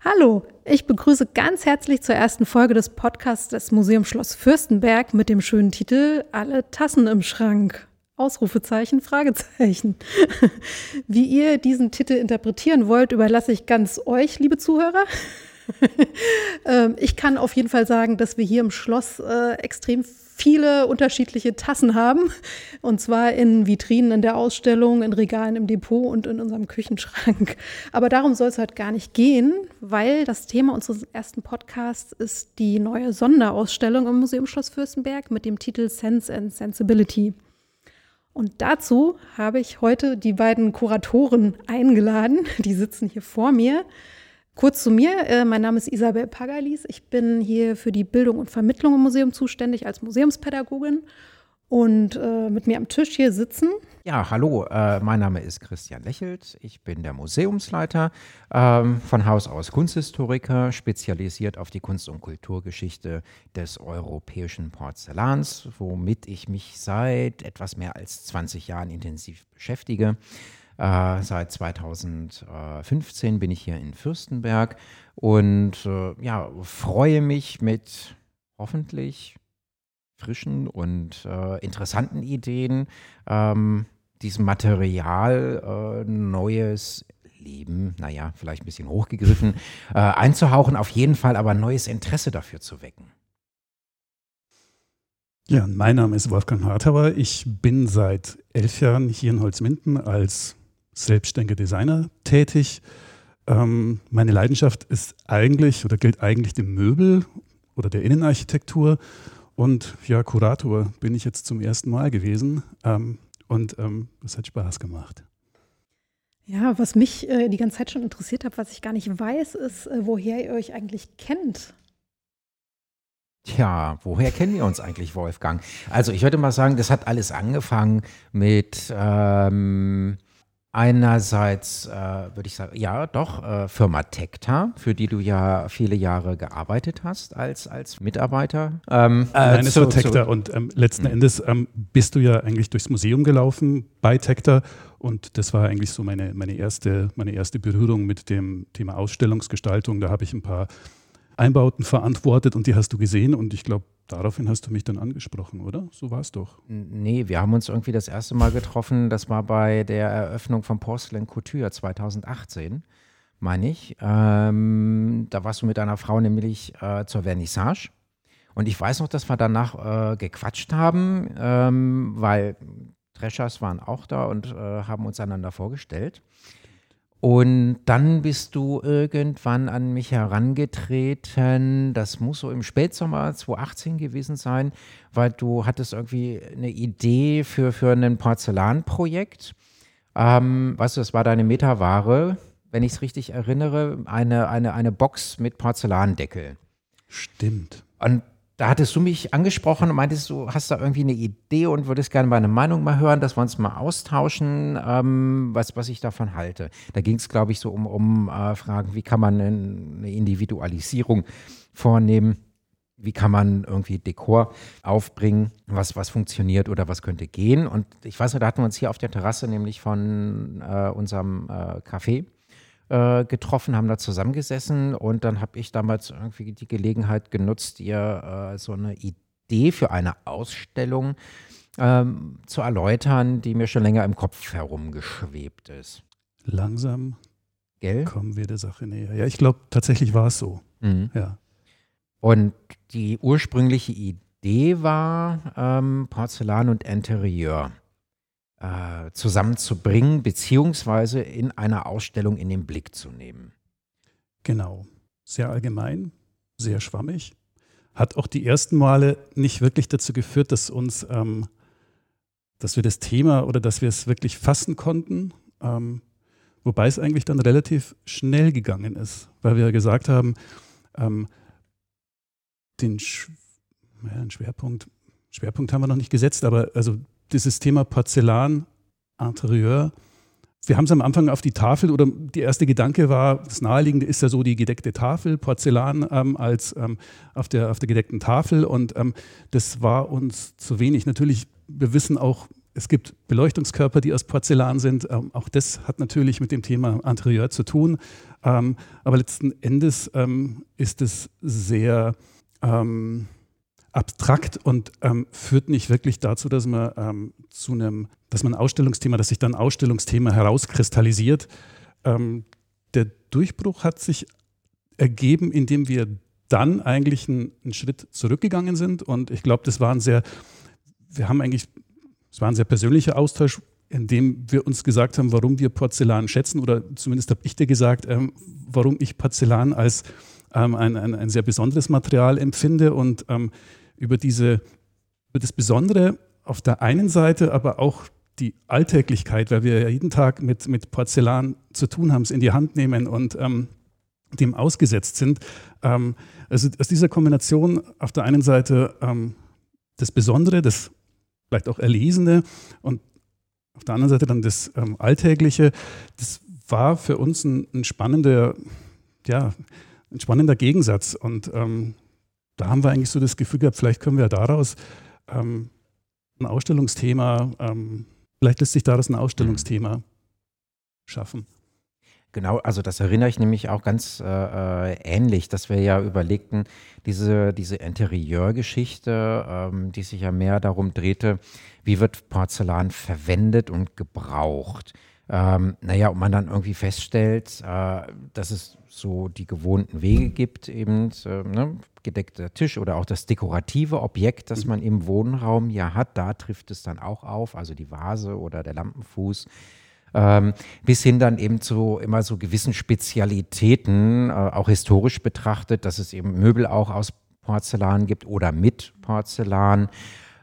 Hallo, ich begrüße ganz herzlich zur ersten Folge des Podcasts des Museums Schloss Fürstenberg mit dem schönen Titel Alle Tassen im Schrank. Ausrufezeichen, Fragezeichen. Wie ihr diesen Titel interpretieren wollt, überlasse ich ganz euch, liebe Zuhörer. Ähm, ich kann auf jeden Fall sagen, dass wir hier im Schloss äh, extrem viele unterschiedliche Tassen haben. Und zwar in Vitrinen in der Ausstellung, in Regalen im Depot und in unserem Küchenschrank. Aber darum soll es heute gar nicht gehen, weil das Thema unseres ersten Podcasts ist die neue Sonderausstellung im Museum Schloss Fürstenberg mit dem Titel Sense and Sensibility. Und dazu habe ich heute die beiden Kuratoren eingeladen. Die sitzen hier vor mir. Kurz zu mir, äh, mein Name ist Isabel Pagalis. Ich bin hier für die Bildung und Vermittlung im Museum zuständig als Museumspädagogin. Und äh, mit mir am Tisch hier sitzen. Ja, hallo, äh, mein Name ist Christian Lächelt. Ich bin der Museumsleiter, ähm, von Haus aus Kunsthistoriker, spezialisiert auf die Kunst- und Kulturgeschichte des europäischen Porzellans, womit ich mich seit etwas mehr als 20 Jahren intensiv beschäftige. Äh, seit 2015 bin ich hier in Fürstenberg und äh, ja, freue mich mit hoffentlich frischen und äh, interessanten Ideen, ähm, diesem Material äh, neues Leben, naja, vielleicht ein bisschen hochgegriffen, äh, einzuhauchen, auf jeden Fall aber neues Interesse dafür zu wecken. Ja, mein Name ist Wolfgang Hartauer. Ich bin seit elf Jahren hier in Holzminden als selbstständiger Designer tätig. Ähm, meine Leidenschaft ist eigentlich oder gilt eigentlich dem Möbel oder der Innenarchitektur. Und ja, Kurator bin ich jetzt zum ersten Mal gewesen. Ähm, und ähm, das hat Spaß gemacht. Ja, was mich äh, die ganze Zeit schon interessiert hat, was ich gar nicht weiß, ist, äh, woher ihr euch eigentlich kennt. Tja, woher kennen wir uns eigentlich, Wolfgang? Also ich würde mal sagen, das hat alles angefangen mit ähm, Einerseits äh, würde ich sagen, ja, doch, äh, Firma Tecta, für die du ja viele Jahre gearbeitet hast als, als Mitarbeiter. Ähm, äh, Nein, es war Tecta und ähm, letzten hm. Endes ähm, bist du ja eigentlich durchs Museum gelaufen bei Tecta und das war eigentlich so meine, meine, erste, meine erste Berührung mit dem Thema Ausstellungsgestaltung. Da habe ich ein paar Einbauten verantwortet und die hast du gesehen und ich glaube, Daraufhin hast du mich dann angesprochen, oder? So war es doch. Nee, wir haben uns irgendwie das erste Mal getroffen, das war bei der Eröffnung von Porcelain Couture 2018, meine ich. Ähm, da warst du mit deiner Frau nämlich äh, zur Vernissage. Und ich weiß noch, dass wir danach äh, gequatscht haben, ähm, weil Treschers waren auch da und äh, haben uns einander vorgestellt. Und dann bist du irgendwann an mich herangetreten. Das muss so im Spätsommer 2018 gewesen sein, weil du hattest irgendwie eine Idee für, für ein Porzellanprojekt. Ähm, weißt du, das war deine Metaware, wenn ich es richtig erinnere, eine, eine, eine Box mit Porzellandeckel. Stimmt. Und da hattest du mich angesprochen und meintest, du hast da irgendwie eine Idee und würdest gerne meine Meinung mal hören, dass wir uns mal austauschen, ähm, was, was ich davon halte. Da ging es, glaube ich, so um, um äh, Fragen, wie kann man eine Individualisierung vornehmen, wie kann man irgendwie Dekor aufbringen, was, was funktioniert oder was könnte gehen. Und ich weiß nicht, da hatten wir uns hier auf der Terrasse nämlich von äh, unserem äh, Café äh, getroffen, haben da zusammengesessen und dann habe ich damals irgendwie die Gelegenheit genutzt, ihr äh, so eine Idee für eine Ausstellung ähm, zu erläutern, die mir schon länger im Kopf herumgeschwebt ist. Langsam Gell? kommen wir der Sache näher. Ja, ich glaube, tatsächlich war es so. Mhm. Ja. Und die ursprüngliche Idee war ähm, Porzellan und Interieur äh, zusammenzubringen, beziehungsweise in einer Ausstellung in den Blick zu nehmen. Genau. Sehr allgemein, sehr schwammig. Hat auch die ersten Male nicht wirklich dazu geführt, dass uns, ähm, dass wir das Thema oder dass wir es wirklich fassen konnten. Ähm, wobei es eigentlich dann relativ schnell gegangen ist, weil wir gesagt haben, ähm, den, Sch ja, Schwerpunkt, Schwerpunkt haben wir noch nicht gesetzt, aber also dieses Thema Porzellan, Interieur. Wir haben es am Anfang auf die Tafel oder der erste Gedanke war, das Naheliegende ist ja so die gedeckte Tafel, Porzellan ähm, als ähm, auf, der, auf der gedeckten Tafel und ähm, das war uns zu wenig. Natürlich, wir wissen auch, es gibt Beleuchtungskörper, die aus Porzellan sind. Ähm, auch das hat natürlich mit dem Thema Interieur zu tun. Ähm, aber letzten Endes ähm, ist es sehr abstrakt und ähm, führt nicht wirklich dazu, dass man ähm, zu einem, dass man ein Ausstellungsthema, dass sich dann Ausstellungsthema herauskristallisiert. Ähm, der Durchbruch hat sich ergeben, indem wir dann eigentlich einen, einen Schritt zurückgegangen sind. Und ich glaube, das war ein sehr, wir haben eigentlich, es war ein sehr persönlicher Austausch, in dem wir uns gesagt haben, warum wir Porzellan schätzen, oder zumindest habe ich dir gesagt, ähm, warum ich Porzellan als ähm, ein, ein, ein, sehr besonderes Material empfinde und ähm, über, diese, über das Besondere auf der einen Seite, aber auch die Alltäglichkeit, weil wir ja jeden Tag mit, mit Porzellan zu tun haben, es in die Hand nehmen und ähm, dem ausgesetzt sind. Ähm, also aus dieser Kombination auf der einen Seite ähm, das Besondere, das vielleicht auch Erlesene und auf der anderen Seite dann das ähm, Alltägliche, das war für uns ein, ein spannender, ja, ein spannender Gegensatz. Und ähm, da haben wir eigentlich so das Gefühl gehabt, vielleicht können wir daraus ähm, ein Ausstellungsthema, ähm, vielleicht lässt sich daraus ein Ausstellungsthema schaffen. Genau, also das erinnere ich nämlich auch ganz äh, äh, ähnlich, dass wir ja überlegten, diese, diese Interieurgeschichte, ähm, die sich ja mehr darum drehte, wie wird Porzellan verwendet und gebraucht. Ähm, naja, und man dann irgendwie feststellt, äh, dass es so die gewohnten Wege gibt, eben äh, ne, gedeckter Tisch oder auch das dekorative Objekt, das man im Wohnraum ja hat, da trifft es dann auch auf, also die Vase oder der Lampenfuß. Ähm, bis hin dann eben zu immer so gewissen Spezialitäten, äh, auch historisch betrachtet, dass es eben Möbel auch aus Porzellan gibt oder mit Porzellan.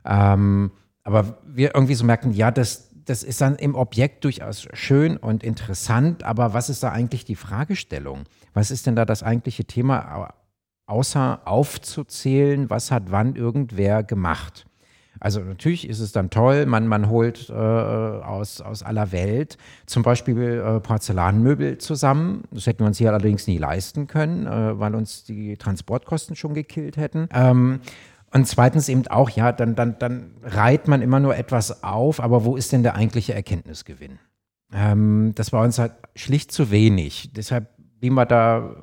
Ähm, aber wir irgendwie so merken, ja, das, das ist dann im Objekt durchaus schön und interessant, aber was ist da eigentlich die Fragestellung? Was ist denn da das eigentliche Thema, außer aufzuzählen, was hat wann irgendwer gemacht? Also natürlich ist es dann toll, man, man holt äh, aus, aus aller Welt zum Beispiel äh, Porzellanmöbel zusammen. Das hätten wir uns hier allerdings nie leisten können, äh, weil uns die Transportkosten schon gekillt hätten. Ähm, und zweitens eben auch, ja, dann, dann, dann reiht man immer nur etwas auf, aber wo ist denn der eigentliche Erkenntnisgewinn? Ähm, das war uns halt schlicht zu wenig. Deshalb blieben wir da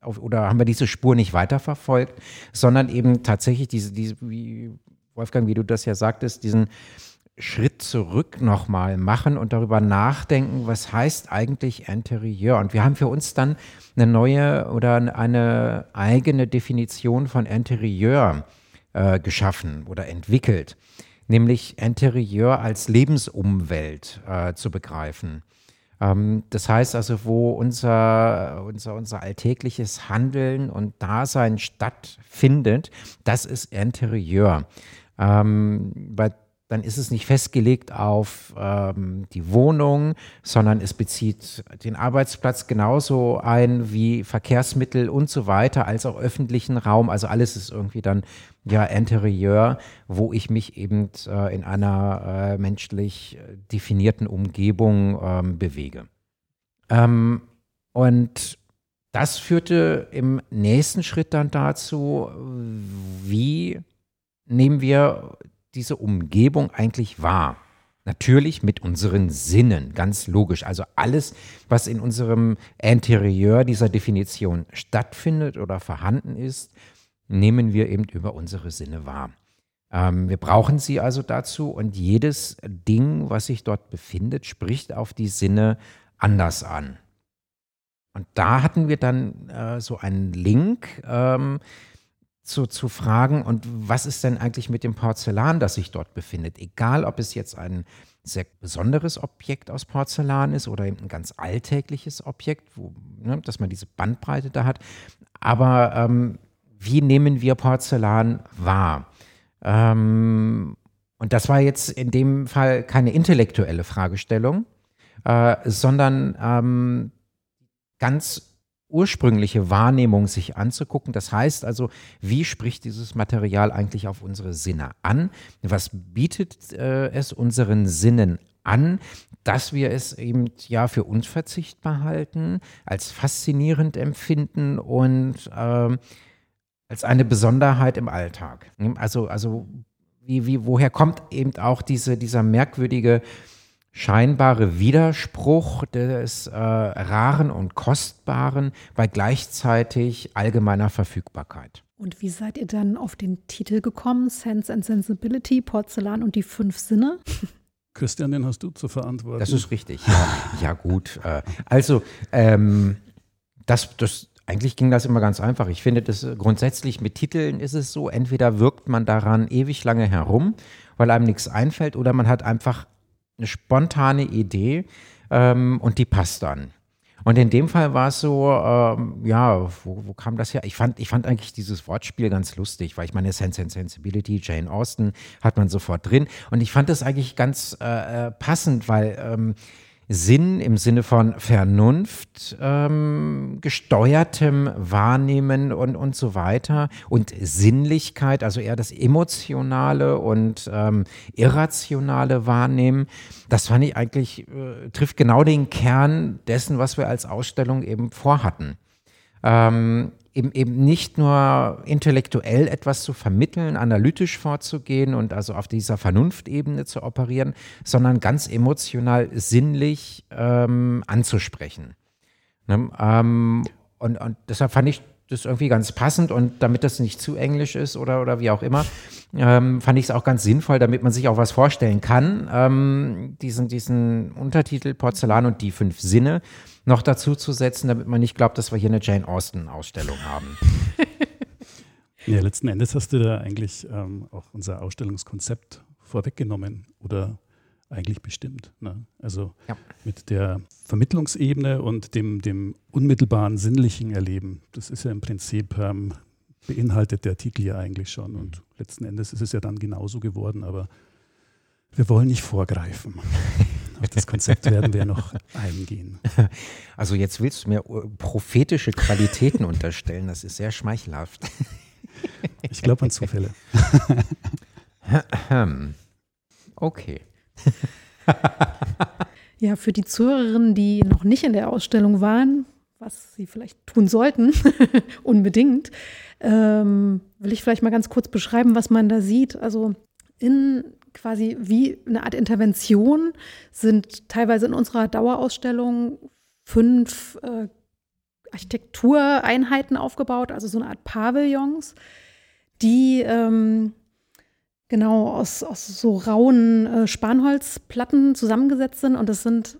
auf, oder haben wir diese Spur nicht weiterverfolgt, sondern eben tatsächlich diese, diese, wie Wolfgang, wie du das ja sagtest, diesen Schritt zurück nochmal machen und darüber nachdenken, was heißt eigentlich Interieur? Und wir haben für uns dann eine neue oder eine eigene Definition von Interieur äh, geschaffen oder entwickelt, nämlich Interieur als Lebensumwelt äh, zu begreifen. Ähm, das heißt also, wo unser, unser, unser alltägliches Handeln und Dasein stattfindet, das ist Interieur. Ähm, bei dann ist es nicht festgelegt auf ähm, die Wohnung, sondern es bezieht den Arbeitsplatz genauso ein wie Verkehrsmittel und so weiter, als auch öffentlichen Raum. Also alles ist irgendwie dann ja Interieur, wo ich mich eben äh, in einer äh, menschlich definierten Umgebung ähm, bewege. Ähm, und das führte im nächsten Schritt dann dazu, wie nehmen wir diese Umgebung eigentlich wahr? Natürlich mit unseren Sinnen, ganz logisch. Also alles, was in unserem Interieur dieser Definition stattfindet oder vorhanden ist, nehmen wir eben über unsere Sinne wahr. Ähm, wir brauchen sie also dazu und jedes Ding, was sich dort befindet, spricht auf die Sinne anders an. Und da hatten wir dann äh, so einen Link, ähm, zu, zu fragen, und was ist denn eigentlich mit dem Porzellan, das sich dort befindet? Egal, ob es jetzt ein sehr besonderes Objekt aus Porzellan ist oder eben ein ganz alltägliches Objekt, wo, ne, dass man diese Bandbreite da hat. Aber ähm, wie nehmen wir Porzellan wahr? Ähm, und das war jetzt in dem Fall keine intellektuelle Fragestellung, äh, sondern ähm, ganz ursprüngliche Wahrnehmung sich anzugucken. Das heißt also, wie spricht dieses Material eigentlich auf unsere Sinne an? Was bietet äh, es unseren Sinnen an, dass wir es eben ja für unverzichtbar halten, als faszinierend empfinden und äh, als eine Besonderheit im Alltag. Also, also wie, wie, woher kommt eben auch diese, dieser merkwürdige scheinbare Widerspruch des äh, Raren und Kostbaren bei gleichzeitig allgemeiner Verfügbarkeit. Und wie seid ihr dann auf den Titel gekommen? Sense and Sensibility, Porzellan und die fünf Sinne? Christian, den hast du zu verantworten. Das ist richtig. Ja, ja gut. Äh, also, ähm, das, das, eigentlich ging das immer ganz einfach. Ich finde, das grundsätzlich mit Titeln ist es so, entweder wirkt man daran ewig lange herum, weil einem nichts einfällt, oder man hat einfach eine spontane Idee ähm, und die passt dann. Und in dem Fall war es so, ähm, ja, wo, wo, kam das her? Ich fand, ich fand eigentlich dieses Wortspiel ganz lustig, weil ich meine, Sense and Sensibility, Jane Austen hat man sofort drin. Und ich fand das eigentlich ganz äh, äh passend, weil ähm, Sinn im Sinne von Vernunft, ähm, gesteuertem Wahrnehmen und, und so weiter und Sinnlichkeit, also eher das emotionale und ähm, irrationale Wahrnehmen. Das fand ich eigentlich, äh, trifft genau den Kern dessen, was wir als Ausstellung eben vorhatten. Ähm, eben, eben nicht nur intellektuell etwas zu vermitteln, analytisch vorzugehen und also auf dieser Vernunftebene zu operieren, sondern ganz emotional, sinnlich ähm, anzusprechen. Ne? Ähm, und, und deshalb fand ich das irgendwie ganz passend und damit das nicht zu englisch ist oder, oder wie auch immer, ähm, fand ich es auch ganz sinnvoll, damit man sich auch was vorstellen kann, ähm, diesen, diesen Untertitel Porzellan und die fünf Sinne noch dazu zu setzen, damit man nicht glaubt, dass wir hier eine Jane Austen-Ausstellung haben. ja, letzten Endes hast du da eigentlich ähm, auch unser Ausstellungskonzept vorweggenommen oder eigentlich bestimmt. Ne? Also ja. mit der Vermittlungsebene und dem, dem unmittelbaren sinnlichen Erleben, das ist ja im Prinzip, ähm, beinhaltet der Titel ja eigentlich schon. Und letzten Endes ist es ja dann genauso geworden, aber wir wollen nicht vorgreifen. Auf das Konzept werden wir noch eingehen. Also jetzt willst du mir prophetische Qualitäten unterstellen, das ist sehr schmeichelhaft. Ich glaube an Zufälle. Okay. ja, für die Zuhörerinnen, die noch nicht in der Ausstellung waren, was sie vielleicht tun sollten, unbedingt, ähm, will ich vielleicht mal ganz kurz beschreiben, was man da sieht. Also in quasi wie eine Art Intervention sind teilweise in unserer Dauerausstellung fünf äh, Architektureinheiten aufgebaut, also so eine Art Pavillons, die ähm, genau aus, aus so rauen äh, Spanholzplatten zusammengesetzt sind. Und das sind,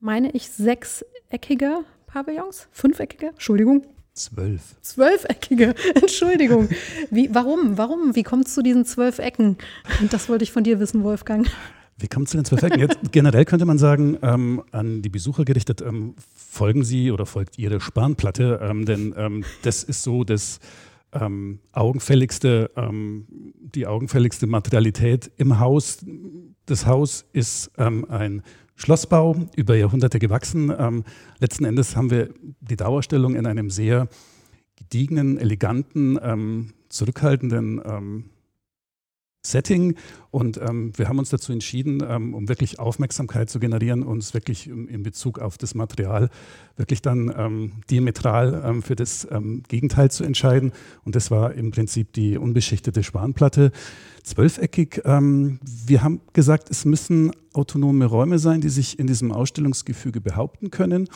meine ich, sechseckige Pavillons, fünfeckige, Entschuldigung, Zwölf. Zwölfeckige, Entschuldigung. Wie, warum? Warum? Wie kommt es zu diesen zwölf Ecken? Und das wollte ich von dir wissen, Wolfgang. Wie kommt es zu den zwölf Ecken? Jetzt, generell könnte man sagen, ähm, an die Besucher gerichtet, ähm, folgen Sie oder folgt Ihre Spanplatte, ähm, denn ähm, das ist so das ähm, augenfälligste, ähm, die augenfälligste Materialität im Haus. Das Haus ist ein Schlossbau über Jahrhunderte gewachsen. Ähm, letzten Endes haben wir die Dauerstellung in einem sehr gediegenen, eleganten, ähm, zurückhaltenden ähm, Setting. Und ähm, wir haben uns dazu entschieden, ähm, um wirklich Aufmerksamkeit zu generieren, uns wirklich in, Bezug auf das Material wirklich dann ähm, diametral ähm, für das ähm, Gegenteil zu entscheiden. Und das war im Prinzip die unbeschichtete Spanplatte, zwölfeckig. Ähm, wir haben gesagt, es müssen autonome Räume sein, die sich in diesem Ausstellungsgefüge behaupten können.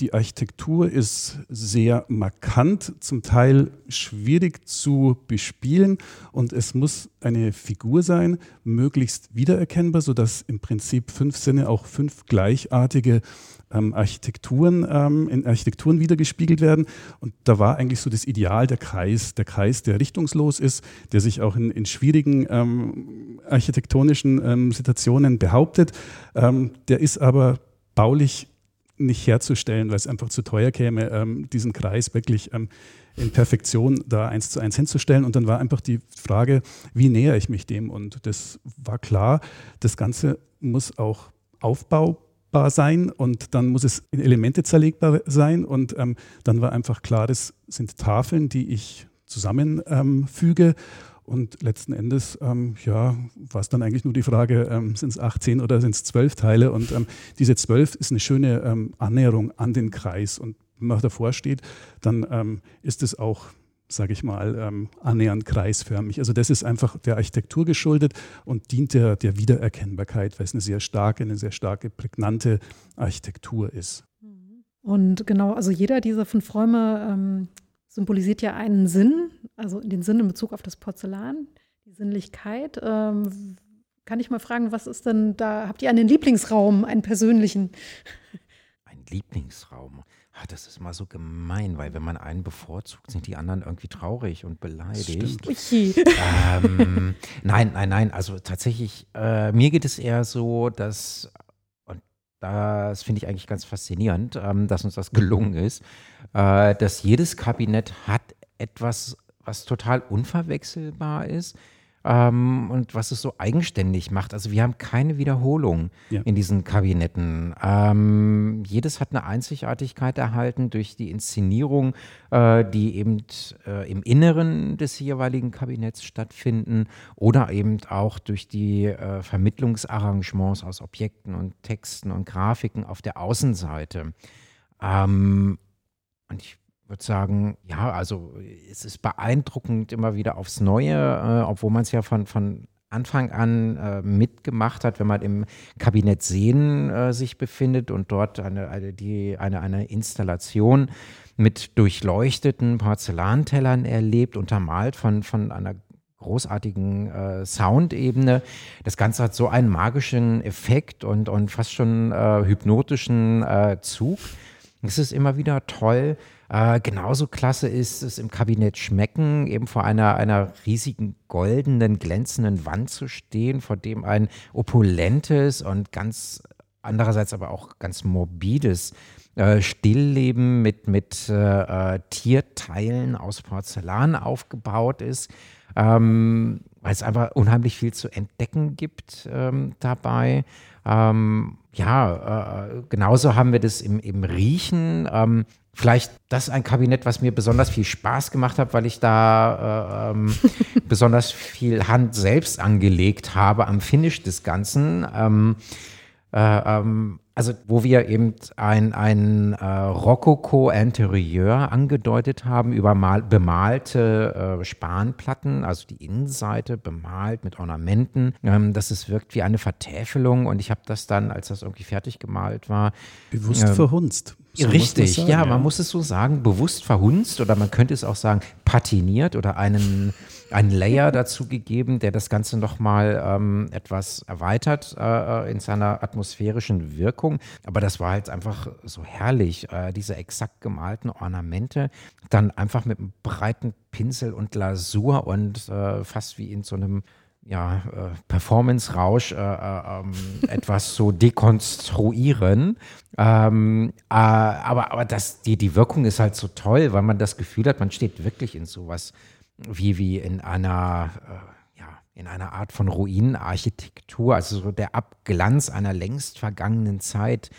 Die Architektur ist sehr markant, zum Teil schwierig zu bespielen und es muss eine Figur sein, möglichst wiedererkennbar, sodass im Prinzip fünf Sinne auch fünf gleichartige ähm, Architekturen ähm, in Architekturen wiedergespiegelt werden. Und da war eigentlich so das Ideal der Kreis, der Kreis, der richtungslos ist, der sich auch in, in schwierigen ähm, architektonischen ähm, Situationen behauptet. Ähm, der ist aber baulich nicht herzustellen, weil es einfach zu teuer käme, ähm, diesen Kreis wirklich ähm, in Perfektion da eins zu eins hinzustellen. Und dann war einfach die Frage, wie nähere ich mich dem? Und das war klar, das Ganze muss auch aufbaubar sein und dann muss es in Elemente zerlegbar sein. Und ähm, dann war einfach klar, das sind Tafeln, die ich zusammenfüge. Ähm, und letzten Endes, ähm, ja, war es dann eigentlich nur die Frage, ähm, sind es 18 oder sind es 12 Teile? Und ähm, diese 12 ist eine schöne ähm, Annäherung an den Kreis. Und wenn man davor steht, dann ähm, ist es auch sage ich mal, ähm, annähernd kreisförmig. Also das ist einfach der Architektur geschuldet und dient der, der Wiedererkennbarkeit, weil es eine sehr starke, eine sehr starke, prägnante Architektur ist. Und genau, also jeder dieser fünf Räume symbolisiert ja einen Sinn, also den Sinn in Bezug auf das Porzellan, die Sinnlichkeit. Ähm, kann ich mal fragen, was ist denn da? Habt ihr einen Lieblingsraum, einen persönlichen? Ein Lieblingsraum. Ach, das ist mal so gemein, weil wenn man einen bevorzugt, sind die anderen irgendwie traurig und beleidigt. Ähm, nein, nein, nein. Also tatsächlich, äh, mir geht es eher so, dass, das finde ich eigentlich ganz faszinierend, ähm, dass uns das gelungen ist, äh, dass jedes Kabinett hat etwas, was total unverwechselbar ist ähm, und was es so eigenständig macht. Also wir haben keine Wiederholung ja. in diesen Kabinetten. Ähm, jedes hat eine Einzigartigkeit erhalten durch die Inszenierung, äh, die eben äh, im Inneren des jeweiligen Kabinetts stattfinden oder eben auch durch die äh, Vermittlungsarrangements aus Objekten und Texten und Grafiken auf der Außenseite. Ähm, und ich würde sagen, ja, also es ist beeindruckend immer wieder aufs Neue, äh, obwohl man es ja von, von Anfang an äh, mitgemacht hat, wenn man im Kabinett Seen äh, sich befindet und dort eine, eine, die, eine, eine Installation mit durchleuchteten Porzellantellern erlebt, untermalt von, von einer großartigen äh, Soundebene. Das Ganze hat so einen magischen Effekt und, und fast schon äh, hypnotischen äh, Zug. Es ist immer wieder toll, äh, genauso klasse ist es im Kabinett Schmecken, eben vor einer, einer riesigen goldenen, glänzenden Wand zu stehen, vor dem ein opulentes und ganz andererseits aber auch ganz morbides äh, Stillleben mit, mit äh, äh Tierteilen aus Porzellan aufgebaut ist. Ähm, weil es einfach unheimlich viel zu entdecken gibt ähm, dabei. Ähm, ja, äh, genauso haben wir das im, im Riechen. Vielleicht das ein Kabinett, was mir besonders viel Spaß gemacht hat, weil ich da äh, ähm, besonders viel Hand selbst angelegt habe am Finish des Ganzen. Ähm, äh, ähm, also wo wir eben ein, ein äh, Rokoko-Interieur angedeutet haben, über mal, bemalte äh, Spanplatten, also die Innenseite bemalt mit Ornamenten, ähm, dass es wirkt wie eine Vertäfelung und ich habe das dann, als das irgendwie fertig gemalt war, bewusst ähm, verhunzt. So richtig, sagen, ja, ja, man muss es so sagen, bewusst verhunzt oder man könnte es auch sagen, patiniert oder einen, einen Layer dazu gegeben, der das Ganze nochmal ähm, etwas erweitert äh, in seiner atmosphärischen Wirkung. Aber das war halt einfach so herrlich, äh, diese exakt gemalten Ornamente, dann einfach mit einem breiten Pinsel und Lasur und äh, fast wie in so einem ja, äh, Performance-Rausch äh, äh, ähm, etwas so dekonstruieren. Ähm, äh, aber aber das, die, die Wirkung ist halt so toll, weil man das Gefühl hat, man steht wirklich in sowas wie, wie in einer, äh, ja, in einer Art von Ruinenarchitektur, also so der Abglanz einer längst vergangenen Zeit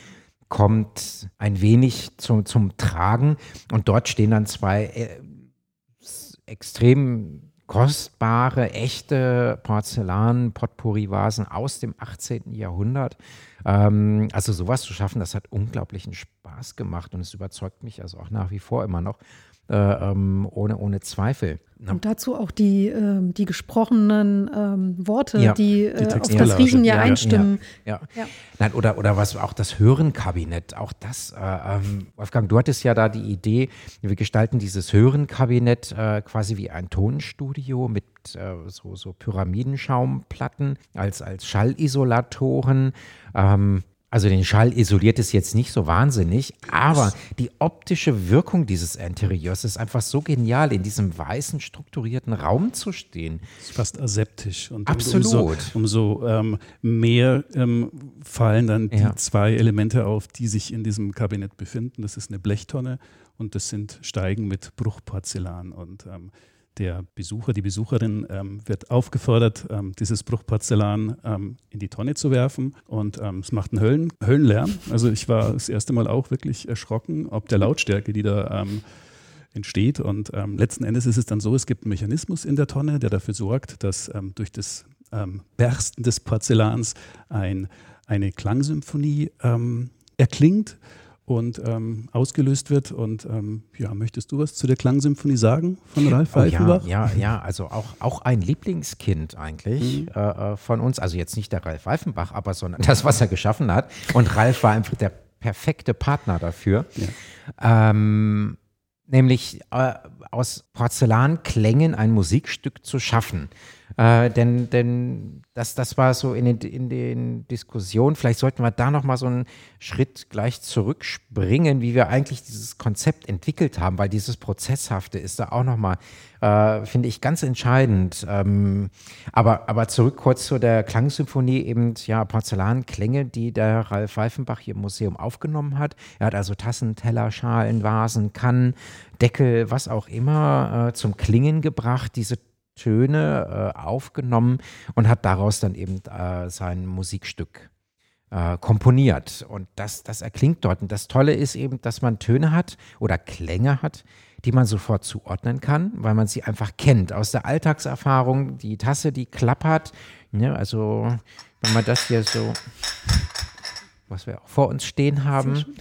kommt ein wenig zum, zum Tragen und dort stehen dann zwei äh, extrem kostbare, echte Porzellan-Potpourri-Vasen aus dem 18. Jahrhundert. Ähm, also sowas zu schaffen, das hat unglaublichen Spaß gemacht und es überzeugt mich also auch nach wie vor immer noch. Äh, ähm, ohne, ohne Zweifel. Und dazu auch die, äh, die gesprochenen ähm, Worte, ja, die, äh, die auf das Riechen ja, ja einstimmen. Ja, ja. Nein, oder, oder was auch das Hörenkabinett, auch das, äh, ähm, Wolfgang, du hattest ja da die Idee, wir gestalten dieses Hörenkabinett äh, quasi wie ein Tonstudio mit äh, so, so Pyramidenschaumplatten als, als Schallisolatoren. Ähm, also den Schall isoliert es jetzt nicht so wahnsinnig, aber die optische Wirkung dieses Interieurs ist einfach so genial, in diesem weißen, strukturierten Raum zu stehen. Das ist fast aseptisch. Und Absolut. Umso, umso ähm, mehr ähm, fallen dann die ja. zwei Elemente auf, die sich in diesem Kabinett befinden. Das ist eine Blechtonne und das sind Steigen mit Bruchporzellan. Und ähm, der Besucher, die Besucherin ähm, wird aufgefordert, ähm, dieses Bruchporzellan ähm, in die Tonne zu werfen. Und ähm, es macht einen Höllen, Höllenlärm. Also ich war das erste Mal auch wirklich erschrocken, ob der Lautstärke, die da ähm, entsteht. Und ähm, letzten Endes ist es dann so, es gibt einen Mechanismus in der Tonne, der dafür sorgt, dass durch das Bersten des Porzellans ein, eine Klangsymphonie erklingt und ähm, ausgelöst wird. Und ähm, ja, möchtest du was zu der Klangsymphonie sagen von Ralf Weifenbach? Oh, ja, ja, ja, also auch, auch ein Lieblingskind eigentlich mhm. äh, äh von uns. Also jetzt nicht der Ralf Weifenbach, aber sondern das, was er geschaffen hat. Und Ralf war einfach der perfekte Partner dafür. Ja. Ähm, nämlich äh, aus Porzellanklängen ein Musikstück zu schaffen. Äh, denn denn das, das war so in den, in den Diskussionen, vielleicht sollten wir da nochmal so einen Schritt gleich zurückspringen, wie wir eigentlich dieses Konzept entwickelt haben, weil dieses Prozesshafte ist da auch nochmal, äh, finde ich, ganz entscheidend. Ähm, aber, aber zurück kurz zu der Klangsymphonie, eben ja Porzellanklänge, die der Ralf Weifenbach hier im Museum aufgenommen hat. Er hat also Tassen, Teller, Schalen, Vasen, Kannen, Deckel, was auch immer äh, zum Klingen gebracht. Diese Töne äh, aufgenommen und hat daraus dann eben äh, sein Musikstück äh, komponiert. Und das, das erklingt dort. Und das Tolle ist eben, dass man Töne hat oder Klänge hat, die man sofort zuordnen kann, weil man sie einfach kennt. Aus der Alltagserfahrung, die Tasse, die klappert. Ne? Also, wenn man das hier so was wir auch vor uns stehen haben.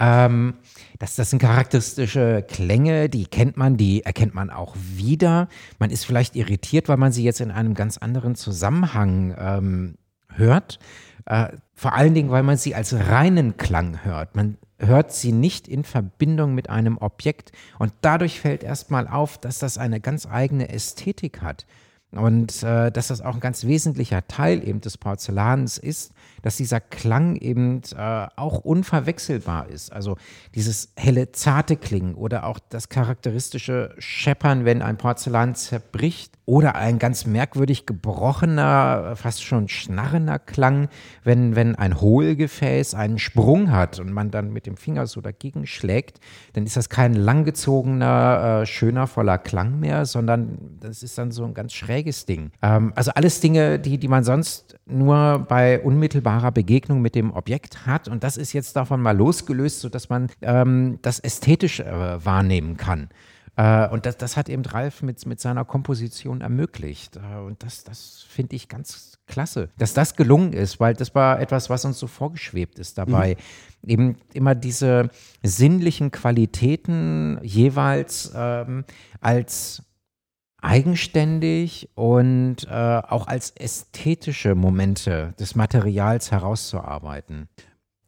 Ähm, das, das sind charakteristische Klänge, die kennt man, die erkennt man auch wieder. Man ist vielleicht irritiert, weil man sie jetzt in einem ganz anderen Zusammenhang ähm, hört. Äh, vor allen Dingen, weil man sie als reinen Klang hört. Man hört sie nicht in Verbindung mit einem Objekt. Und dadurch fällt erstmal auf, dass das eine ganz eigene Ästhetik hat. Und äh, dass das auch ein ganz wesentlicher Teil eben des Porzellans ist, dass dieser Klang eben äh, auch unverwechselbar ist. Also dieses helle, zarte Klingen oder auch das charakteristische Scheppern, wenn ein Porzellan zerbricht oder ein ganz merkwürdig gebrochener, fast schon schnarrender Klang, wenn, wenn ein Hohlgefäß einen Sprung hat und man dann mit dem Finger so dagegen schlägt, dann ist das kein langgezogener, äh, schöner, voller Klang mehr, sondern das ist dann so ein ganz schräges Ding. Ähm, also alles Dinge, die, die man sonst nur bei unmittelbarer Begegnung mit dem Objekt hat. Und das ist jetzt davon mal losgelöst, sodass man ähm, das ästhetisch äh, wahrnehmen kann. Äh, und das, das hat eben Ralf mit, mit seiner Komposition ermöglicht. Äh, und das, das finde ich ganz klasse, dass das gelungen ist, weil das war etwas, was uns so vorgeschwebt ist dabei. Mhm. Eben immer diese sinnlichen Qualitäten jeweils ähm, als eigenständig und äh, auch als ästhetische Momente des Materials herauszuarbeiten.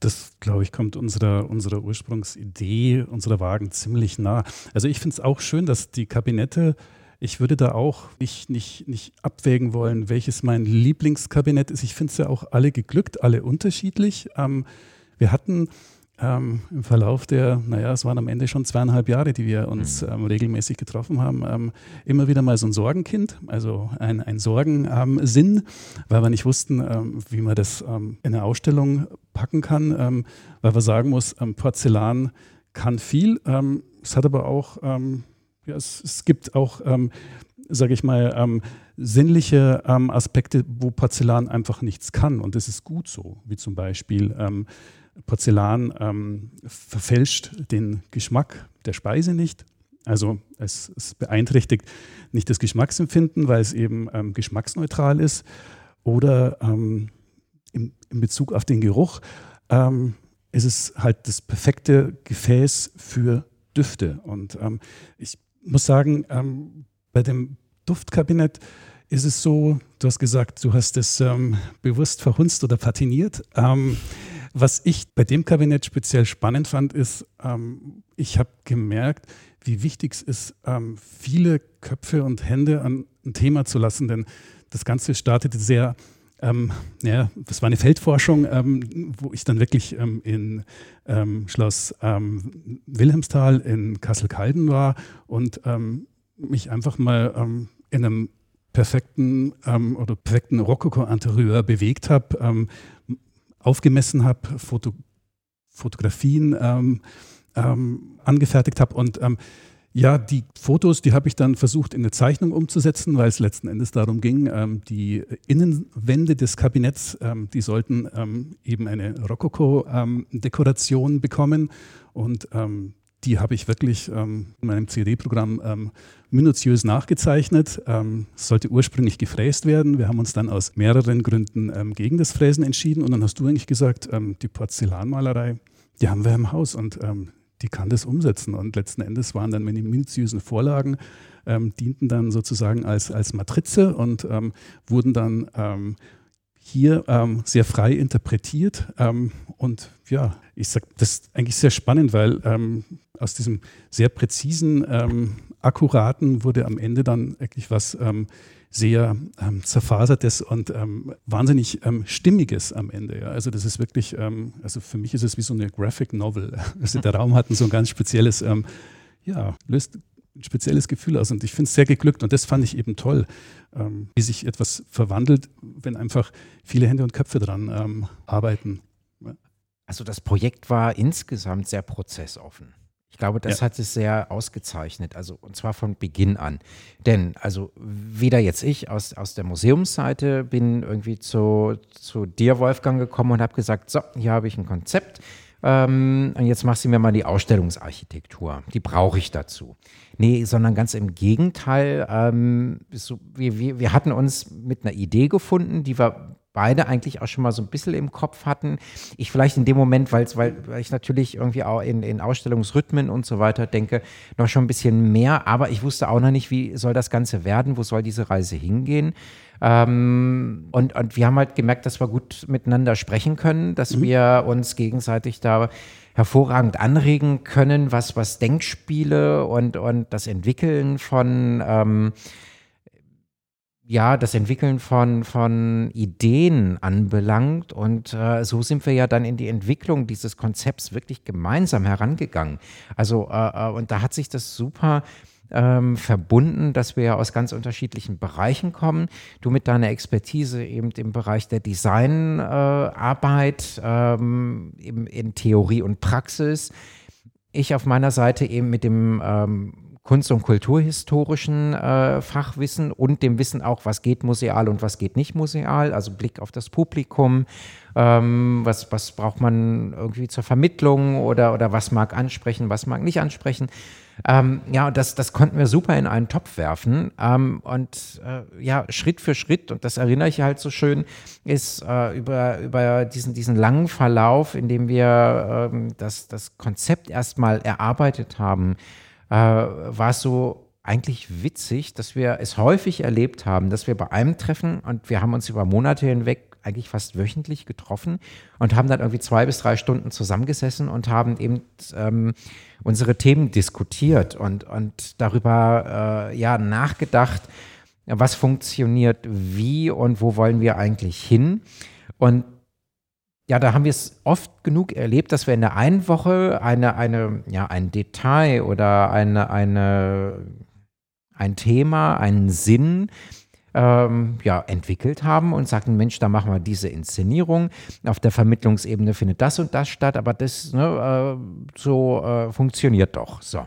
Das, glaube ich, kommt unserer, unserer Ursprungsidee, unserer Wagen ziemlich nah. Also ich finde es auch schön, dass die Kabinette, ich würde da auch nicht, nicht, nicht abwägen wollen, welches mein Lieblingskabinett ist. Ich finde es ja auch alle geglückt, alle unterschiedlich. Ähm, wir hatten ähm, im Verlauf der, naja, es waren am Ende schon zweieinhalb Jahre, die wir uns mhm. ähm, regelmäßig getroffen haben, ähm, immer wieder mal so ein Sorgenkind, also ein, ein Sorgensinn, weil wir nicht wussten, ähm, wie man das ähm, in eine Ausstellung packen kann, ähm, weil wir sagen muss, Porzellan kann viel, es hat aber auch, ja, es, es, gibt auch, sage ich mal, sinnliche Aspekte, wo Porzellan einfach nichts kann. Und das ist gut so, wie zum Beispiel Porzellan ähm, verfälscht den Geschmack der Speise nicht. Also es, es, beeinträchtigt nicht das Geschmacksempfinden, weil es eben ähm, geschmacksneutral ist. Oder ähm, in, in, Bezug auf den Geruch ähm, ist es halt das perfekte Gefäß für Düfte. Und ähm, ich muss sagen, ähm, bei dem Duftkabinett ist es so, du hast gesagt, du hast es bewusst verhunzt oder patiniert. Was ich bei dem Kabinett speziell spannend fand, ist, ähm, ich habe gemerkt, wie wichtig es ist, ähm, viele Köpfe und Hände an ein Thema zu lassen, denn das Ganze startete sehr, ähm, ja, das war eine Feldforschung, ähm, wo ich dann wirklich ähm, in ähm, Schloss Wilhelmsthal in Kassel-Calden war und mich einfach mal in einem perfekten oder perfekten Rokoko-Interieur bewegt habe, aufgemessen habe, Foto, Fotografien ähm, ähm, angefertigt habe und ähm, ja, die Fotos, die habe ich dann versucht in eine Zeichnung umzusetzen, weil es letzten Endes darum ging, ähm, die Innenwände des Kabinetts, ähm, die sollten ähm, eben eine Rokoko-Dekoration bekommen und die habe ich wirklich ähm, in meinem CD-Programm ähm, minutiös nachgezeichnet. Ähm, sollte ursprünglich gefräst werden. Wir haben uns dann aus mehreren Gründen ähm, gegen das Fräsen entschieden. Und dann hast du eigentlich gesagt, ähm, die Porzellanmalerei, Die haben wir im Haus und ähm, die kann das umsetzen. Und letzten Endes waren dann meine minutiösen Vorlagen, ähm, dienten dann sozusagen als, als Matrize und wurden dann hier ähm, sehr frei interpretiert. Ähm, und ja, ich sage, das ist eigentlich sehr spannend, weil ähm, aus diesem sehr präzisen, akkuraten wurde am Ende dann eigentlich was sehr ähm, zerfasertes und ähm, wahnsinnig ähm, stimmiges am Ende. Ja. Also das ist wirklich, ähm, also für mich ist es wie so eine Graphic Novel. Also der Raum hat so ein ganz spezielles, ähm, ja, löst ein spezielles Gefühl aus und ich finde es sehr geglückt und das fand ich eben toll, ähm, wie sich etwas verwandelt, wenn einfach viele Hände und Köpfe dran arbeiten. Also das Projekt war insgesamt sehr prozessoffen. Ich glaube, das ja. hat es sehr ausgezeichnet, also und zwar von Beginn an. Denn, also weder jetzt ich aus, aus der Museumsseite bin irgendwie zu, zu dir, Wolfgang, gekommen und habe gesagt, so, hier habe ich ein Konzept ähm, jetzt machst du mir mal die Ausstellungsarchitektur. Die brauche ich dazu. Nee, sondern ganz im Gegenteil. Ähm, so, wir, wir, wir hatten uns mit einer Idee gefunden, die wir beide eigentlich auch schon mal so ein bisschen im Kopf hatten. Ich vielleicht in dem Moment, weil, weil ich natürlich irgendwie auch in, in Ausstellungsrhythmen und so weiter denke, noch schon ein bisschen mehr, aber ich wusste auch noch nicht, wie soll das Ganze werden, wo soll diese Reise hingehen. Ähm, und, und wir haben halt gemerkt, dass wir gut miteinander sprechen können, dass mhm. wir uns gegenseitig da hervorragend anregen können, was, was Denkspiele und, und das Entwickeln von ähm, ja, das Entwickeln von, von Ideen anbelangt. Und äh, so sind wir ja dann in die Entwicklung dieses Konzepts wirklich gemeinsam herangegangen. Also, äh, äh und da hat sich das super ähm, verbunden, dass wir ja aus ganz unterschiedlichen Bereichen kommen. Du mit deiner Expertise eben im Bereich der Designarbeit, äh, ähm, in Theorie und Praxis. Ich auf meiner Seite eben mit dem ähm, Kunst- und kulturhistorischen äh, Fachwissen und dem Wissen auch, was geht museal und was geht nicht museal, also Blick auf das Publikum, ähm, was, was braucht man irgendwie zur Vermittlung oder, oder was mag ansprechen, was mag nicht ansprechen. Ähm, ja, und das, das konnten wir super in einen Topf werfen. Ähm, und äh, ja, Schritt für Schritt, und das erinnere ich halt so schön, ist äh, über, über diesen, diesen langen Verlauf, in dem wir ähm, das, das Konzept erstmal erarbeitet haben, äh, war es so eigentlich witzig, dass wir es häufig erlebt haben, dass wir bei einem Treffen und wir haben uns über Monate hinweg eigentlich fast wöchentlich getroffen und haben dann irgendwie zwei bis drei Stunden zusammengesessen und haben eben ähm, unsere Themen diskutiert und, und darüber äh, ja, nachgedacht, was funktioniert wie und wo wollen wir eigentlich hin. Und ja, da haben wir es oft genug erlebt, dass wir in der einen Woche eine, eine, ja, ein Detail oder eine, eine, ein Thema, einen Sinn ähm, ja, entwickelt haben und sagten, Mensch, da machen wir diese Inszenierung. Auf der Vermittlungsebene findet das und das statt, aber das ne, äh, so äh, funktioniert doch. So.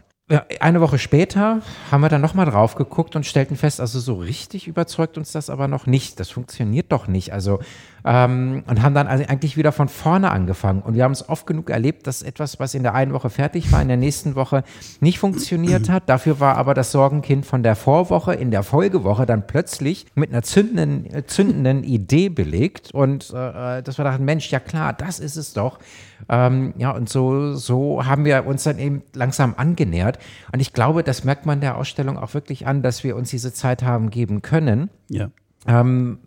Eine Woche später haben wir dann nochmal drauf geguckt und stellten fest, also so richtig überzeugt uns das aber noch nicht. Das funktioniert doch nicht. Also ähm, und haben dann also eigentlich wieder von vorne angefangen. Und wir haben es oft genug erlebt, dass etwas, was in der einen Woche fertig war, in der nächsten Woche nicht funktioniert hat. Dafür war aber das Sorgenkind von der Vorwoche in der Folgewoche dann plötzlich mit einer zündenden, äh, zündenden Idee belegt. Und äh, dass wir dachten, Mensch, ja klar, das ist es doch. Ähm, ja, und so, so haben wir uns dann eben langsam angenähert. Und ich glaube, das merkt man der Ausstellung auch wirklich an, dass wir uns diese Zeit haben geben können. Ja. Ähm,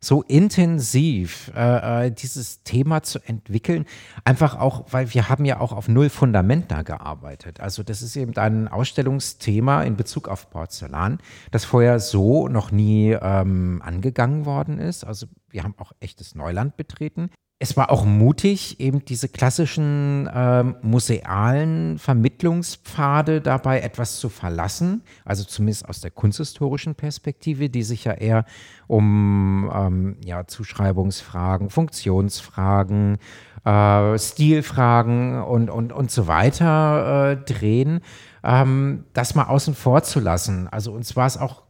so intensiv äh, äh, dieses Thema zu entwickeln. Einfach auch, weil wir haben ja auch auf Null Fundament da gearbeitet. Also das ist eben ein Ausstellungsthema in Bezug auf Porzellan, das vorher so noch nie ähm, angegangen worden ist. Also wir haben auch echtes Neuland betreten es war auch mutig, eben diese klassischen ähm, musealen Vermittlungspfade dabei etwas zu verlassen, also zumindest aus der kunsthistorischen Perspektive, die sich ja eher um ähm, ja, Zuschreibungsfragen, Funktionsfragen, äh, Stilfragen und, und, und so weiter äh, drehen, ähm, das mal außen vor zu lassen. Also uns war es auch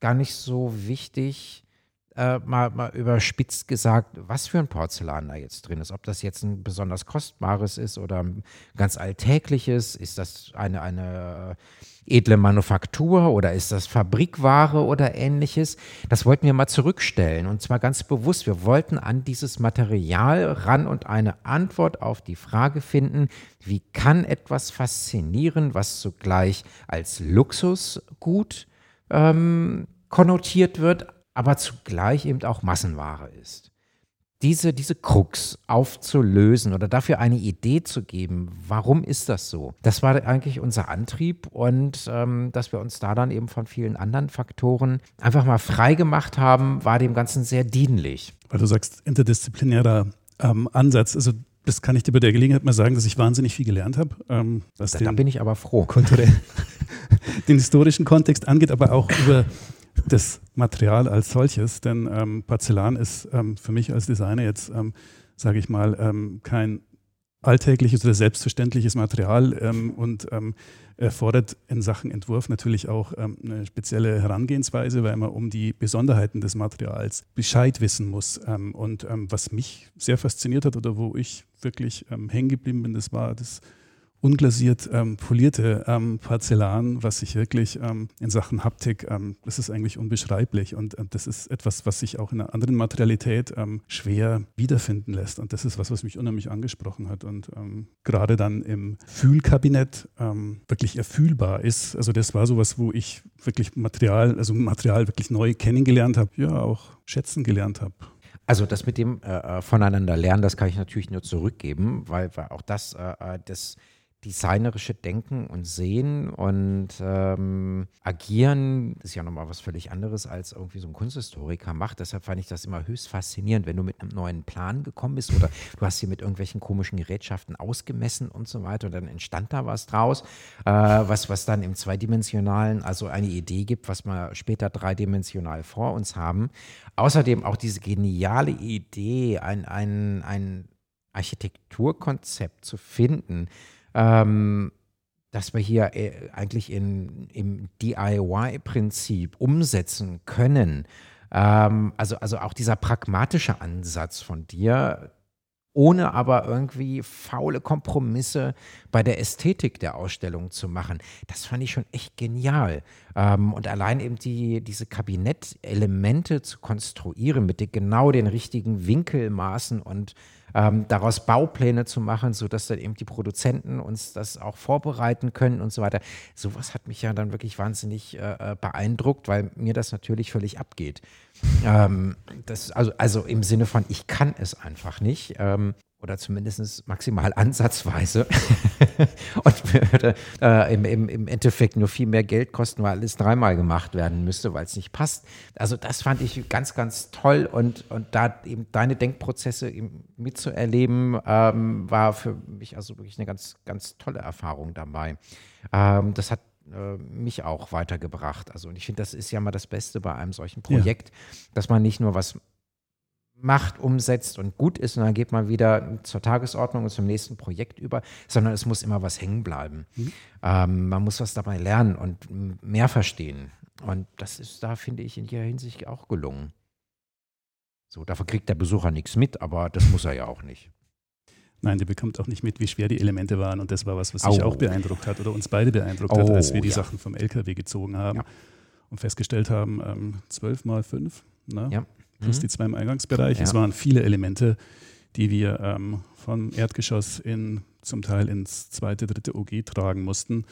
gar nicht so wichtig, äh, mal, mal überspitzt gesagt, was für ein Porzellan da jetzt drin ist. Ob das jetzt ein besonders kostbares ist oder ein ganz alltägliches. Ist das eine, eine edle Manufaktur oder ist das Fabrikware oder ähnliches? Das wollten wir mal zurückstellen und zwar ganz bewusst. Wir wollten an dieses Material ran und eine Antwort auf die Frage finden, wie kann etwas faszinieren, was zugleich als Luxusgut ähm, konnotiert wird, aber zugleich eben auch Massenware ist. Diese, diese Krux aufzulösen oder dafür eine Idee zu geben, warum ist das so? Das war eigentlich unser Antrieb und ähm, dass wir uns da dann eben von vielen anderen Faktoren einfach mal frei gemacht haben, war dem Ganzen sehr dienlich. Weil du sagst, interdisziplinärer ähm, Ansatz, also das kann ich dir bei der Gelegenheit mal sagen, dass ich wahnsinnig viel gelernt habe. Ähm, da, da bin ich aber froh. Kulturell den historischen Kontext angeht, aber auch über das Material als solches, denn ähm, Porzellan ist ähm, für mich als Designer jetzt, ähm, sage ich mal, ähm, kein alltägliches oder selbstverständliches Material ähm, und ähm, erfordert in Sachen Entwurf natürlich auch eine spezielle Herangehensweise, weil man um die Besonderheiten des Materials Bescheid wissen muss. und was mich sehr fasziniert hat oder wo ich wirklich hängen geblieben bin, das war das unglasiert ähm, polierte ähm, Porzellan, was sich wirklich ähm, in Sachen Haptik, ähm, das ist eigentlich unbeschreiblich und das ist etwas, was sich auch in einer anderen Materialität ähm, schwer wiederfinden lässt und das ist was, was mich unheimlich angesprochen hat und ähm, gerade dann im Fühlkabinett wirklich erfühlbar ist. Also das war sowas, wo ich wirklich Material, also Material wirklich neu kennengelernt habe, ja auch schätzen gelernt habe. Also das mit dem äh, äh, voneinander lernen, das kann ich natürlich nur zurückgeben, weil, weil auch das, äh, äh das designerische Denken und Sehen und ähm, Agieren ist ja nochmal was völlig anderes, als irgendwie so ein Kunsthistoriker macht. Deshalb fand ich das immer höchst faszinierend, wenn du mit einem neuen Plan gekommen bist oder du hast hier mit irgendwelchen komischen Gerätschaften ausgemessen und so weiter und dann entstand da was draus, äh, was, was dann im Zweidimensionalen also eine Idee gibt, was wir später dreidimensional vor uns haben. Außerdem auch diese geniale Idee, ein, ein, ein Architekturkonzept zu finden, ähm, dass wir hier äh, eigentlich in, im DIY-Prinzip umsetzen können. Ähm, also, also auch dieser pragmatische Ansatz von dir, ohne aber irgendwie faule Kompromisse bei der Ästhetik der Ausstellung zu machen. Das fand ich schon echt genial. Ähm, und allein eben die, diese Kabinettelemente zu konstruieren mit den, genau den richtigen Winkelmaßen und ähm, daraus Baupläne zu machen, sodass dann eben die Produzenten uns das auch vorbereiten können und so weiter. Sowas hat mich ja dann wirklich wahnsinnig äh, äh beeindruckt, weil mir das natürlich völlig abgeht. Ähm, das, also, also im Sinne von, ich kann es einfach nicht. Ähm, oder zumindest maximal ansatzweise und würde äh, im, im, im Endeffekt nur viel mehr Geld kosten, weil alles dreimal gemacht werden müsste, weil es nicht passt. Also das fand ich ganz, ganz toll und, und da eben deine Denkprozesse mitzuerleben, ähm, war für mich also wirklich eine ganz, ganz tolle Erfahrung dabei. Ähm, das hat äh, mich auch weitergebracht. Also und ich finde, das ist ja mal das Beste bei einem solchen Projekt, ja. dass man nicht nur was macht, umsetzt und gut ist und dann geht man wieder zur Tagesordnung und zum nächsten Projekt über, sondern es muss immer was hängen bleiben. Mhm. Ähm, man muss was dabei lernen und mehr verstehen. Und das ist da, finde ich, in jeder Hinsicht auch gelungen. So, dafür kriegt der Besucher nichts mit, aber das muss er ja auch nicht. Nein, der bekommt auch nicht mit, wie schwer die Elemente waren. Und das war was, was mich auch beeindruckt hat oder uns beide beeindruckt oh, hat, als wir die ja. Sachen vom LKW gezogen haben ja. und festgestellt haben, ähm, 12 mal 5. Ne? Ja plus mhm. die zwei im Eingangsbereich. Ja. Es waren viele Elemente, die wir ähm, vom Erdgeschoss in zum Teil ins zweite, dritte OG tragen mussten.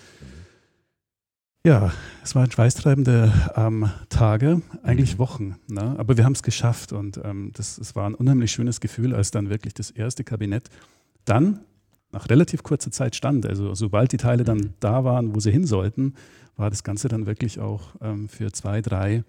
Ja, es waren schweißtreibende ähm, Tage, eigentlich mhm. Wochen, ne? aber wir haben es geschafft und ähm, das, es war ein unheimlich schönes Gefühl, als dann wirklich das erste Kabinett dann nach relativ kurzer Zeit stand. Also sobald die Teile dann mhm. da waren, wo sie hin sollten, war das Ganze dann wirklich auch ähm, für zwei, drei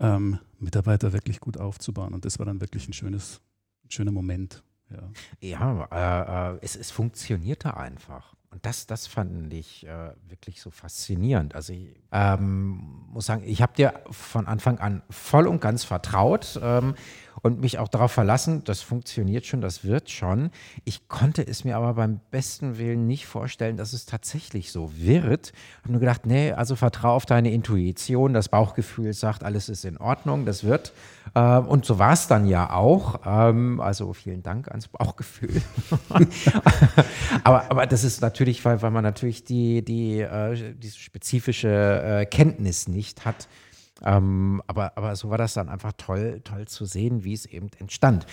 ähm, Mitarbeiter wirklich gut aufzubauen. Und das war dann wirklich ein schönes, ein schöner Moment. Ja, ja äh, äh, es, es funktionierte einfach. Und das, das fand ich äh, wirklich so faszinierend. Also ich ähm, muss sagen, ich habe dir von Anfang an voll und ganz vertraut. Ähm, und mich auch darauf verlassen, das funktioniert schon, das wird schon. Ich konnte es mir aber beim besten Willen nicht vorstellen, dass es tatsächlich so wird. Ich habe nur gedacht, nee, also vertraue auf deine Intuition, das Bauchgefühl sagt, alles ist in Ordnung, das wird. Ähm, und so war es dann ja auch. Ähm, also vielen Dank ans Bauchgefühl. aber, aber das ist natürlich, weil, weil man natürlich die, die, äh, diese spezifische äh, Kenntnis nicht hat. Ähm, aber, aber so war das dann einfach toll, toll zu sehen, wie es eben entstand.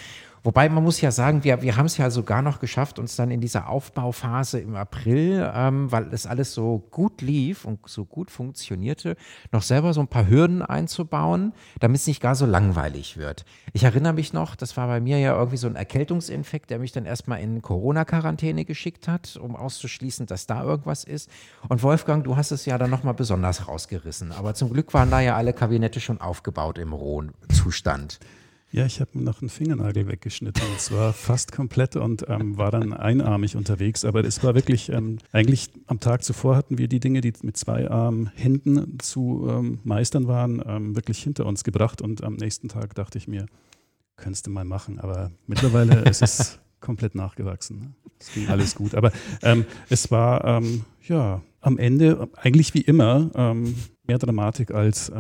Wobei man muss ja sagen, wir, wir haben es ja sogar noch geschafft, uns dann in dieser Aufbauphase im April, ähm, weil es alles so gut lief und so gut funktionierte, noch selber so ein paar Hürden einzubauen, damit es nicht gar so langweilig wird. Ich erinnere mich noch, das war bei mir ja irgendwie so ein Erkältungsinfekt, der mich dann erstmal in Corona-Quarantäne geschickt hat, um auszuschließen, dass da irgendwas ist. Und Wolfgang, du hast es ja dann nochmal besonders rausgerissen. Aber zum Glück waren da ja alle Kabinette schon aufgebaut im rohen Zustand. Ja, ich habe mir noch einen Fingernagel weggeschnitten. Und zwar fast komplett und ähm, war dann einarmig unterwegs. Aber es war wirklich, ähm, eigentlich am Tag zuvor hatten wir die Dinge, die mit zwei Armen Händen zu ähm, meistern waren, ähm, wirklich hinter uns gebracht. Und am nächsten Tag dachte ich mir, könntest du mal machen. Aber mittlerweile ist es komplett nachgewachsen. Ne? Es ging alles gut. Aber ähm, es war, ähm, ja, am Ende eigentlich wie immer mehr Dramatik als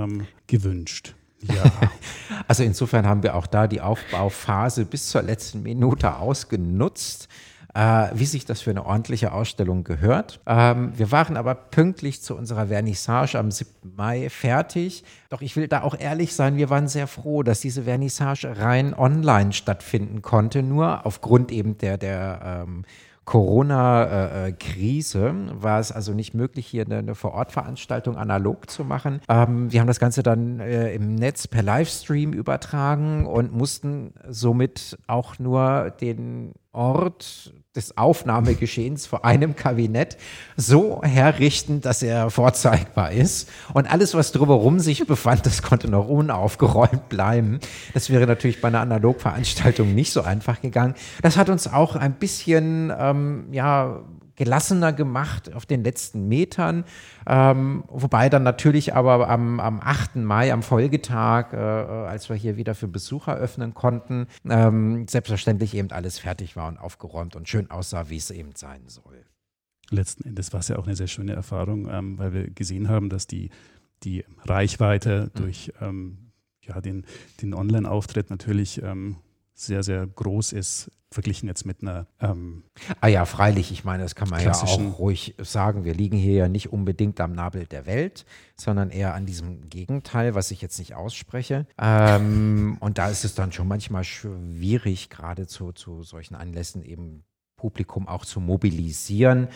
gewünscht. Ja. also insofern haben wir auch da die Aufbauphase bis zur letzten Minute ausgenutzt. Äh, wie sich das für eine ordentliche Ausstellung gehört. Ähm, wir waren aber pünktlich zu unserer Vernissage am 7. Mai fertig. Doch ich will da auch ehrlich sein, wir waren sehr froh, dass diese Vernissage rein online stattfinden konnte, nur aufgrund eben der, der ähm, Corona-Krise war es also nicht möglich, hier eine, Vorortveranstaltung analog zu machen. Ähm, wir haben das Ganze dann äh, im Netz per Livestream übertragen und mussten somit auch nur den Ort des Aufnahmegeschehens vor einem Kabinett so herrichten, dass er vorzeigbar ist. Und alles, was drumherum sich befand, das konnte noch unaufgeräumt bleiben. Das wäre natürlich bei einer Analogveranstaltung nicht so einfach gegangen. Das hat uns auch ein bisschen, ähm, ja, gelassener gemacht auf den letzten Metern. Ähm, wobei dann natürlich aber am, am 8. Mai, am Folgetag, äh, äh, als wir hier wieder für Besucher öffnen konnten, ähm, selbstverständlich eben alles fertig war und aufgeräumt und schön aussah, wie es eben sein soll. Letzten Endes war es ja auch eine sehr schöne Erfahrung, ähm, weil wir gesehen haben, dass die, die Reichweite mhm. durch ähm, ja, den, den Online-Auftritt natürlich ähm, sehr, sehr groß ist, verglichen jetzt mit einer. Ähm, ah ja, freilich, ich meine, das kann man ja auch ruhig sagen. Wir liegen hier ja nicht unbedingt am Nabel der Welt, sondern eher an diesem Gegenteil, was ich jetzt nicht ausspreche. Ähm, und da ist es dann schon manchmal schwierig, gerade zu, zu solchen Anlässen eben Publikum auch zu mobilisieren.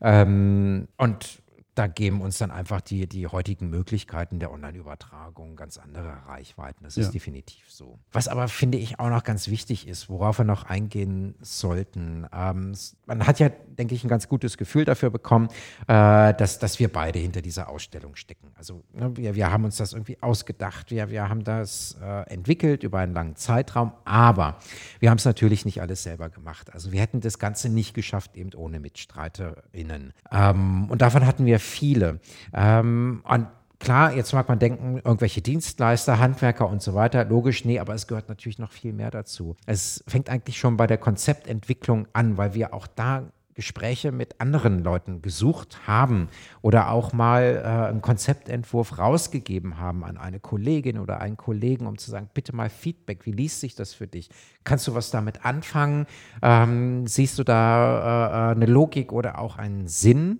Ähm, und da geben uns dann einfach die, die heutigen Möglichkeiten der Online-Übertragung ganz andere Reichweiten. Das ja. ist definitiv so. Was aber, finde ich, auch noch ganz wichtig ist, worauf wir noch eingehen sollten. Ähm, man hat ja, denke ich, ein ganz gutes Gefühl dafür bekommen, äh, dass, dass wir beide hinter dieser Ausstellung stecken. Also ne, wir, wir haben uns das irgendwie ausgedacht, wir, wir haben das äh, entwickelt über einen langen Zeitraum, aber wir haben es natürlich nicht alles selber gemacht. Also wir hätten das Ganze nicht geschafft, eben ohne MitstreiterInnen. Ähm, und davon hatten wir viele. Ähm, und klar, jetzt mag man denken, irgendwelche Dienstleister, Handwerker und so weiter. Logisch, nee, aber es gehört natürlich noch viel mehr dazu. Es fängt eigentlich schon bei der Konzeptentwicklung an, weil wir auch da Gespräche mit anderen Leuten gesucht haben oder auch mal äh, einen Konzeptentwurf rausgegeben haben an eine Kollegin oder einen Kollegen, um zu sagen, bitte mal Feedback, wie liest sich das für dich? Kannst du was damit anfangen? Ähm, siehst du da äh, äh eine Logik oder auch einen Sinn?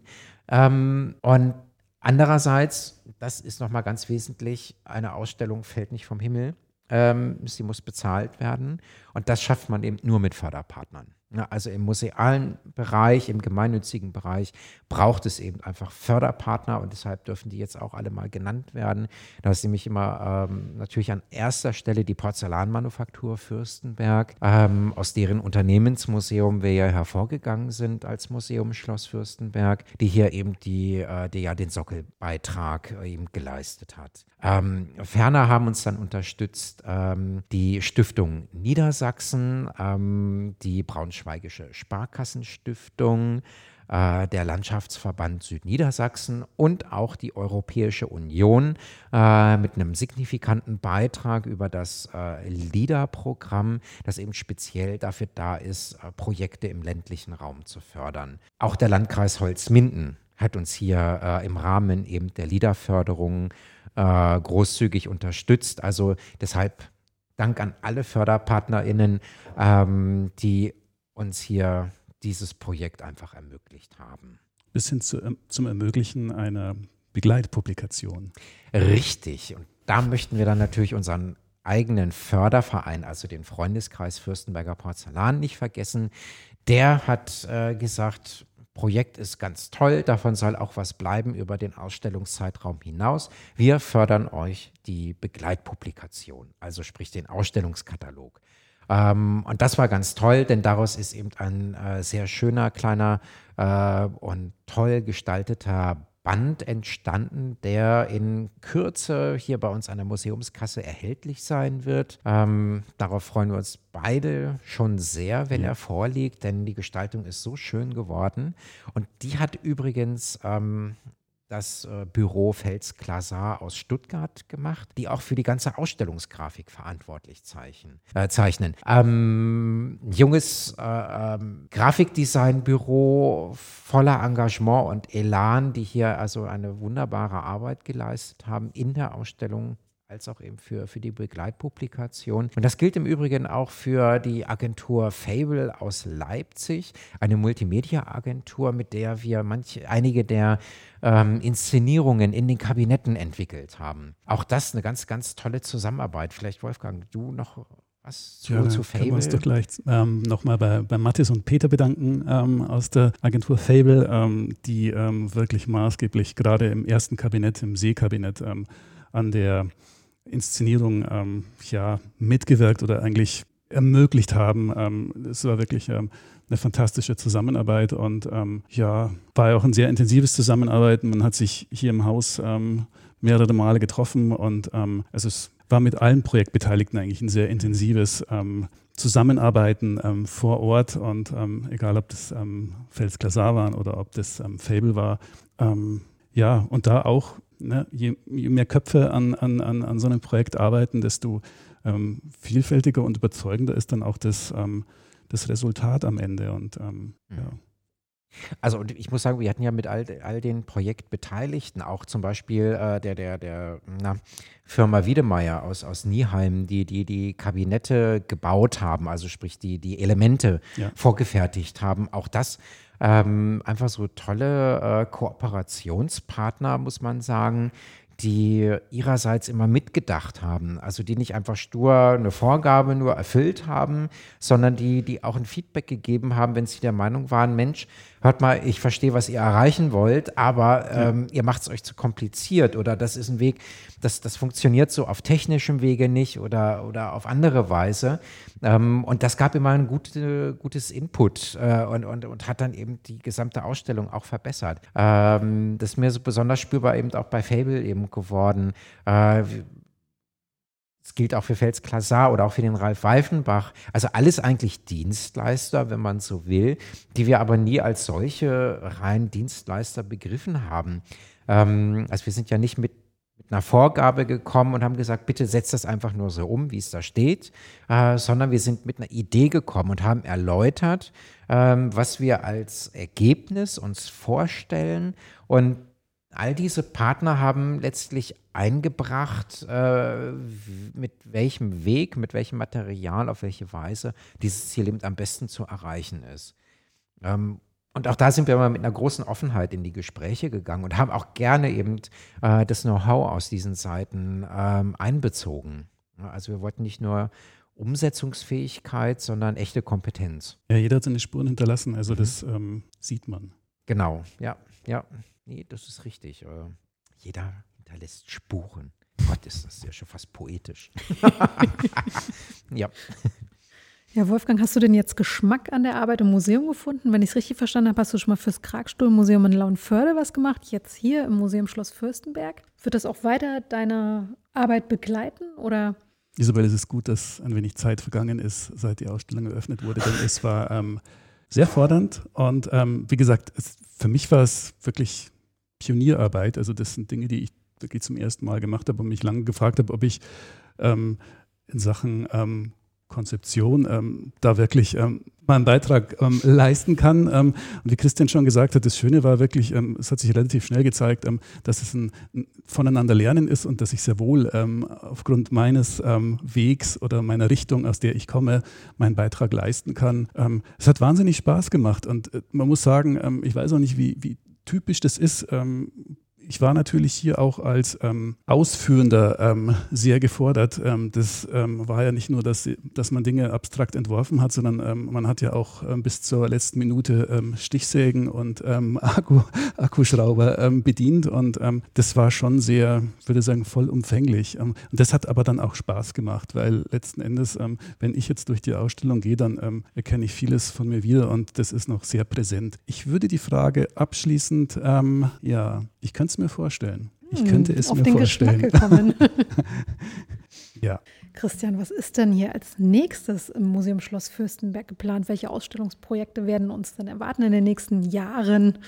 Ähm, und andererseits, das ist nochmal ganz wesentlich, eine Ausstellung fällt nicht vom Himmel. Ähm, sie muss bezahlt werden. Und das schafft man eben nur mit Förderpartnern. Also im musealen Bereich, im gemeinnützigen Bereich braucht es eben einfach Förderpartner und deshalb dürfen die jetzt auch alle mal genannt werden. Da ist nämlich immer ähm, natürlich an erster Stelle die Porzellanmanufaktur Fürstenberg, ähm, aus deren Unternehmensmuseum wir ja hervorgegangen sind als Museum Schloss Fürstenberg, die hier eben die, äh, die ja den Sockelbeitrag äh, eben geleistet hat. Ähm, ferner haben uns dann unterstützt ähm, die Stiftung Niedersachsen, ähm, die Braunschweigische Sparkassenstiftung, äh, der Landschaftsverband Südniedersachsen und auch die Europäische Union äh, mit einem signifikanten Beitrag über das äh, LIDA-Programm, das eben speziell dafür da ist, äh, Projekte im ländlichen Raum zu fördern. Auch der Landkreis Holzminden hat uns hier äh, im Rahmen eben der LIDA-Förderung äh, großzügig unterstützt. Also deshalb Dank an alle FörderpartnerInnen, ähm, die uns hier dieses Projekt einfach ermöglicht haben. Bis hin zu, ähm, zum Ermöglichen einer Begleitpublikation. Richtig. Und da möchten wir dann natürlich unseren eigenen Förderverein, also den Freundeskreis Fürstenberger Porzellan, nicht vergessen. Der hat äh, gesagt, Projekt ist ganz toll, davon soll auch was bleiben über den Ausstellungszeitraum hinaus. Wir fördern euch die Begleitpublikation, also sprich den Ausstellungskatalog. Ähm, und das war ganz toll, denn daraus ist eben ein äh, sehr schöner, kleiner äh, und toll gestalteter Band entstanden, der in Kürze hier bei uns an der Museumskasse erhältlich sein wird. Ähm, darauf freuen wir uns beide schon sehr, wenn ja. er vorliegt, denn die Gestaltung ist so schön geworden. Und die hat übrigens ähm, das äh, Büro Fels Klasar aus Stuttgart gemacht, die auch für die ganze Ausstellungsgrafik verantwortlich zeichnen. Äh, zeichnen. Ähm, junges äh, ähm, Grafikdesignbüro voller Engagement und Elan, die hier also eine wunderbare Arbeit geleistet haben in der Ausstellung als auch eben für, für die Begleitpublikation. Und das gilt im Übrigen auch für die Agentur Fable aus Leipzig, eine Multimedia-Agentur, mit der wir manche, einige der ähm, Inszenierungen in den Kabinetten entwickelt haben. Auch das eine ganz, ganz tolle Zusammenarbeit. Vielleicht, Wolfgang, du noch was zu, ja, zu Fable? Können wir uns doch gleich ähm, nochmal bei, bei Mathis und Peter bedanken ähm, aus der Agentur Fable, ähm, die ähm, wirklich maßgeblich gerade im ersten Kabinett, im Seekabinett, ähm, an der Inszenierung ähm, ja, mitgewirkt oder eigentlich ermöglicht haben. Ähm, es war wirklich ähm, eine fantastische Zusammenarbeit und ähm, ja, war auch ein sehr intensives Zusammenarbeiten. Man hat sich hier im Haus ähm, mehrere Male getroffen und also es war mit allen Projektbeteiligten eigentlich ein sehr intensives Zusammenarbeiten ähm, vor Ort und ähm, egal ob das ähm, Fels Klasar waren oder ob das ähm, Fable war. ja, und da auch ne, je, je, mehr Köpfe an, an, an, an so einem Projekt arbeiten, desto ähm, vielfältiger und überzeugender ist dann auch das, ähm, das Resultat am Ende. Und ähm, mhm. ja. Also ich muss sagen, wir hatten ja mit all, all den Projektbeteiligten, auch zum Beispiel äh, der, der, der na, Firma Wiedemeyer aus, aus Nieheim, die, die die Kabinette gebaut haben, also sprich die, die Elemente ja. vorgefertigt haben. Auch das ähm, einfach so tolle äh, Kooperationspartner, muss man sagen, die ihrerseits immer mitgedacht haben. Also die nicht einfach stur eine Vorgabe nur erfüllt haben, sondern die, die auch ein Feedback gegeben haben, wenn sie der Meinung waren, Mensch, hört mal, ich verstehe, was ihr erreichen wollt, aber ähm, ihr macht es euch zu kompliziert oder das ist ein Weg, das, das funktioniert so auf technischem Wege nicht oder, oder auf andere Weise. Ähm, und das gab immer ein gute, gutes Input äh, und, und, und hat dann eben die gesamte Ausstellung auch verbessert. Ähm, das ist mir so besonders spürbar eben auch bei Fable eben geworden. Äh, gilt auch für Fels Klasar oder auch für den Ralf Weifenbach. Also alles eigentlich Dienstleister, wenn man so will, die wir aber nie als solche rein Dienstleister begriffen haben. Ähm, also wir sind ja nicht mit, mit, einer Vorgabe gekommen und haben gesagt, bitte setzt das einfach nur so um, wie es da steht, äh, sondern wir sind mit einer Idee gekommen und haben erläutert, ähm, was wir als Ergebnis uns vorstellen und all diese Partner haben letztlich eingebracht, äh, mit welchem Weg, mit welchem Material, auf welche Weise dieses Ziel eben am besten zu erreichen ist. Ähm, und auch da sind wir immer mit einer großen Offenheit in die Gespräche gegangen und haben auch gerne eben äh, das Know-how aus diesen Seiten ähm, einbezogen. Also wir wollten nicht nur Umsetzungsfähigkeit, sondern echte Kompetenz. Ja, jeder hat seine Spuren hinterlassen, also mhm. das ähm, sieht man. Genau, ja, ja. Nee, das ist richtig. Äh, jeder hinterlässt Spuren. Gott, ist das ja schon fast poetisch. ja. Ja, Wolfgang, hast du denn jetzt Geschmack an der Arbeit im Museum gefunden? Wenn ich es richtig verstanden habe, hast du schon mal fürs Kragstuhl-Museum in Launförde was gemacht, jetzt hier im Museum Schloss Fürstenberg. Wird das auch weiter deine Arbeit begleiten oder? Isabel, es ist gut, dass ein wenig Zeit vergangen ist, seit die Ausstellung eröffnet wurde, denn es war ähm, sehr fordernd. Und ähm, wie gesagt, es, für mich war es wirklich Pionierarbeit. Also das sind Dinge, die ich wirklich zum ersten Mal gemacht habe und mich lange gefragt habe, ob ich ähm, in Sachen ähm, Konzeption ähm, da wirklich ähm, meinen Beitrag ähm, leisten kann. Ähm, und wie Christian schon gesagt hat, das Schöne war wirklich, ähm, es hat sich relativ schnell gezeigt, ähm, dass es ein, ein, voneinander lernen ist und dass ich sehr wohl aufgrund meines Wegs oder meiner Richtung, aus der ich komme, meinen Beitrag leisten kann. es hat wahnsinnig Spaß gemacht und äh, man muss sagen, ich weiß auch nicht, wie, wie typisch das ist ich war natürlich hier auch als ähm, Ausführender ähm, sehr gefordert. Ähm, das ähm, war ja nicht nur, dass, dass man Dinge abstrakt entworfen hat, sondern ähm, man hat ja auch ähm, bis zur letzten Minute Stichsägen und Akku, Akkuschrauber bedient. Und das war schon sehr, würde sagen, vollumfänglich. und das hat aber dann auch Spaß gemacht, weil letzten Endes, wenn ich jetzt durch die Ausstellung gehe, dann erkenne ich vieles von mir wieder und das ist noch sehr präsent. Ich würde die Frage abschließend, ja, ich könnte es mir vorstellen. Ich könnte es auf mir den vorstellen. Ja. Christian, was ist denn hier als nächstes im Museum Schloss Fürstenberg geplant? Welche Ausstellungsprojekte werden uns denn erwarten in den nächsten Jahren?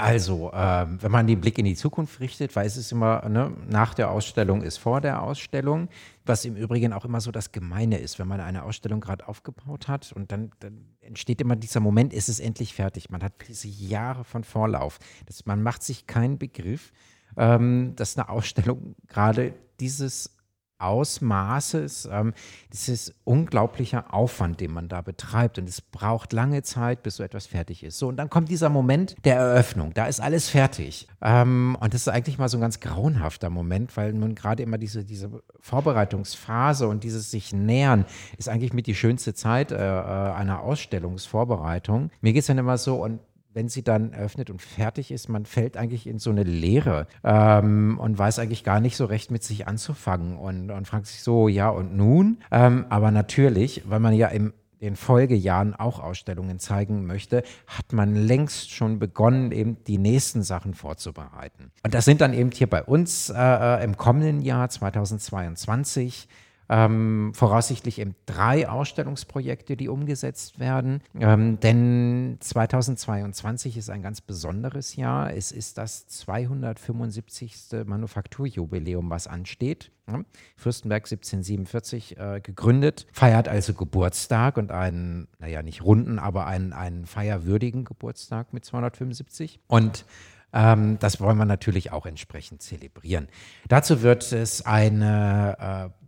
Also, äh, wenn man den Blick in die Zukunft richtet, weiß es immer, ne, nach der Ausstellung ist vor der Ausstellung, was im Übrigen auch immer so das Gemeine ist, wenn man eine Ausstellung gerade aufgebaut hat und dann, dann, entsteht immer dieser Moment, ist es endlich fertig. Man hat diese Jahre von Vorlauf. Das, man macht sich keinen Begriff, ähm, dass eine Ausstellung gerade dieses Ausmaßes, ähm, dieses unglaublicher Aufwand, den man da betreibt. Und es braucht lange Zeit, bis so etwas fertig ist. So, und dann kommt dieser Moment der Eröffnung. Da ist alles fertig. Ähm, und das ist eigentlich mal so ein ganz grauenhafter Moment, weil nun gerade immer diese, diese Vorbereitungsphase und dieses sich nähern ist eigentlich mit die schönste Zeit äh, äh einer Ausstellungsvorbereitung. Mir geht es dann immer so, und wenn sie dann eröffnet und fertig ist, man fällt eigentlich in so eine Leere ähm, und weiß eigentlich gar nicht so recht mit sich anzufangen und, und fragt sich so, ja und nun? Ähm, aber natürlich, weil man ja im den Folgejahren auch Ausstellungen zeigen möchte, hat man längst schon begonnen, eben die nächsten Sachen vorzubereiten. Und das sind dann eben hier bei uns äh, äh im kommenden Jahr 2022 ähm, voraussichtlich eben drei Ausstellungsprojekte, die umgesetzt werden. Ähm, denn 2022 ist ein ganz besonderes Jahr. Es ist das 275. Manufakturjubiläum, was ansteht. Ja, Fürstenberg 1747 äh, gegründet, feiert also Geburtstag und einen, naja, nicht runden, aber einen, einen feierwürdigen Geburtstag mit 275. Und ähm, das wollen wir natürlich auch entsprechend zelebrieren. Dazu wird es eine äh,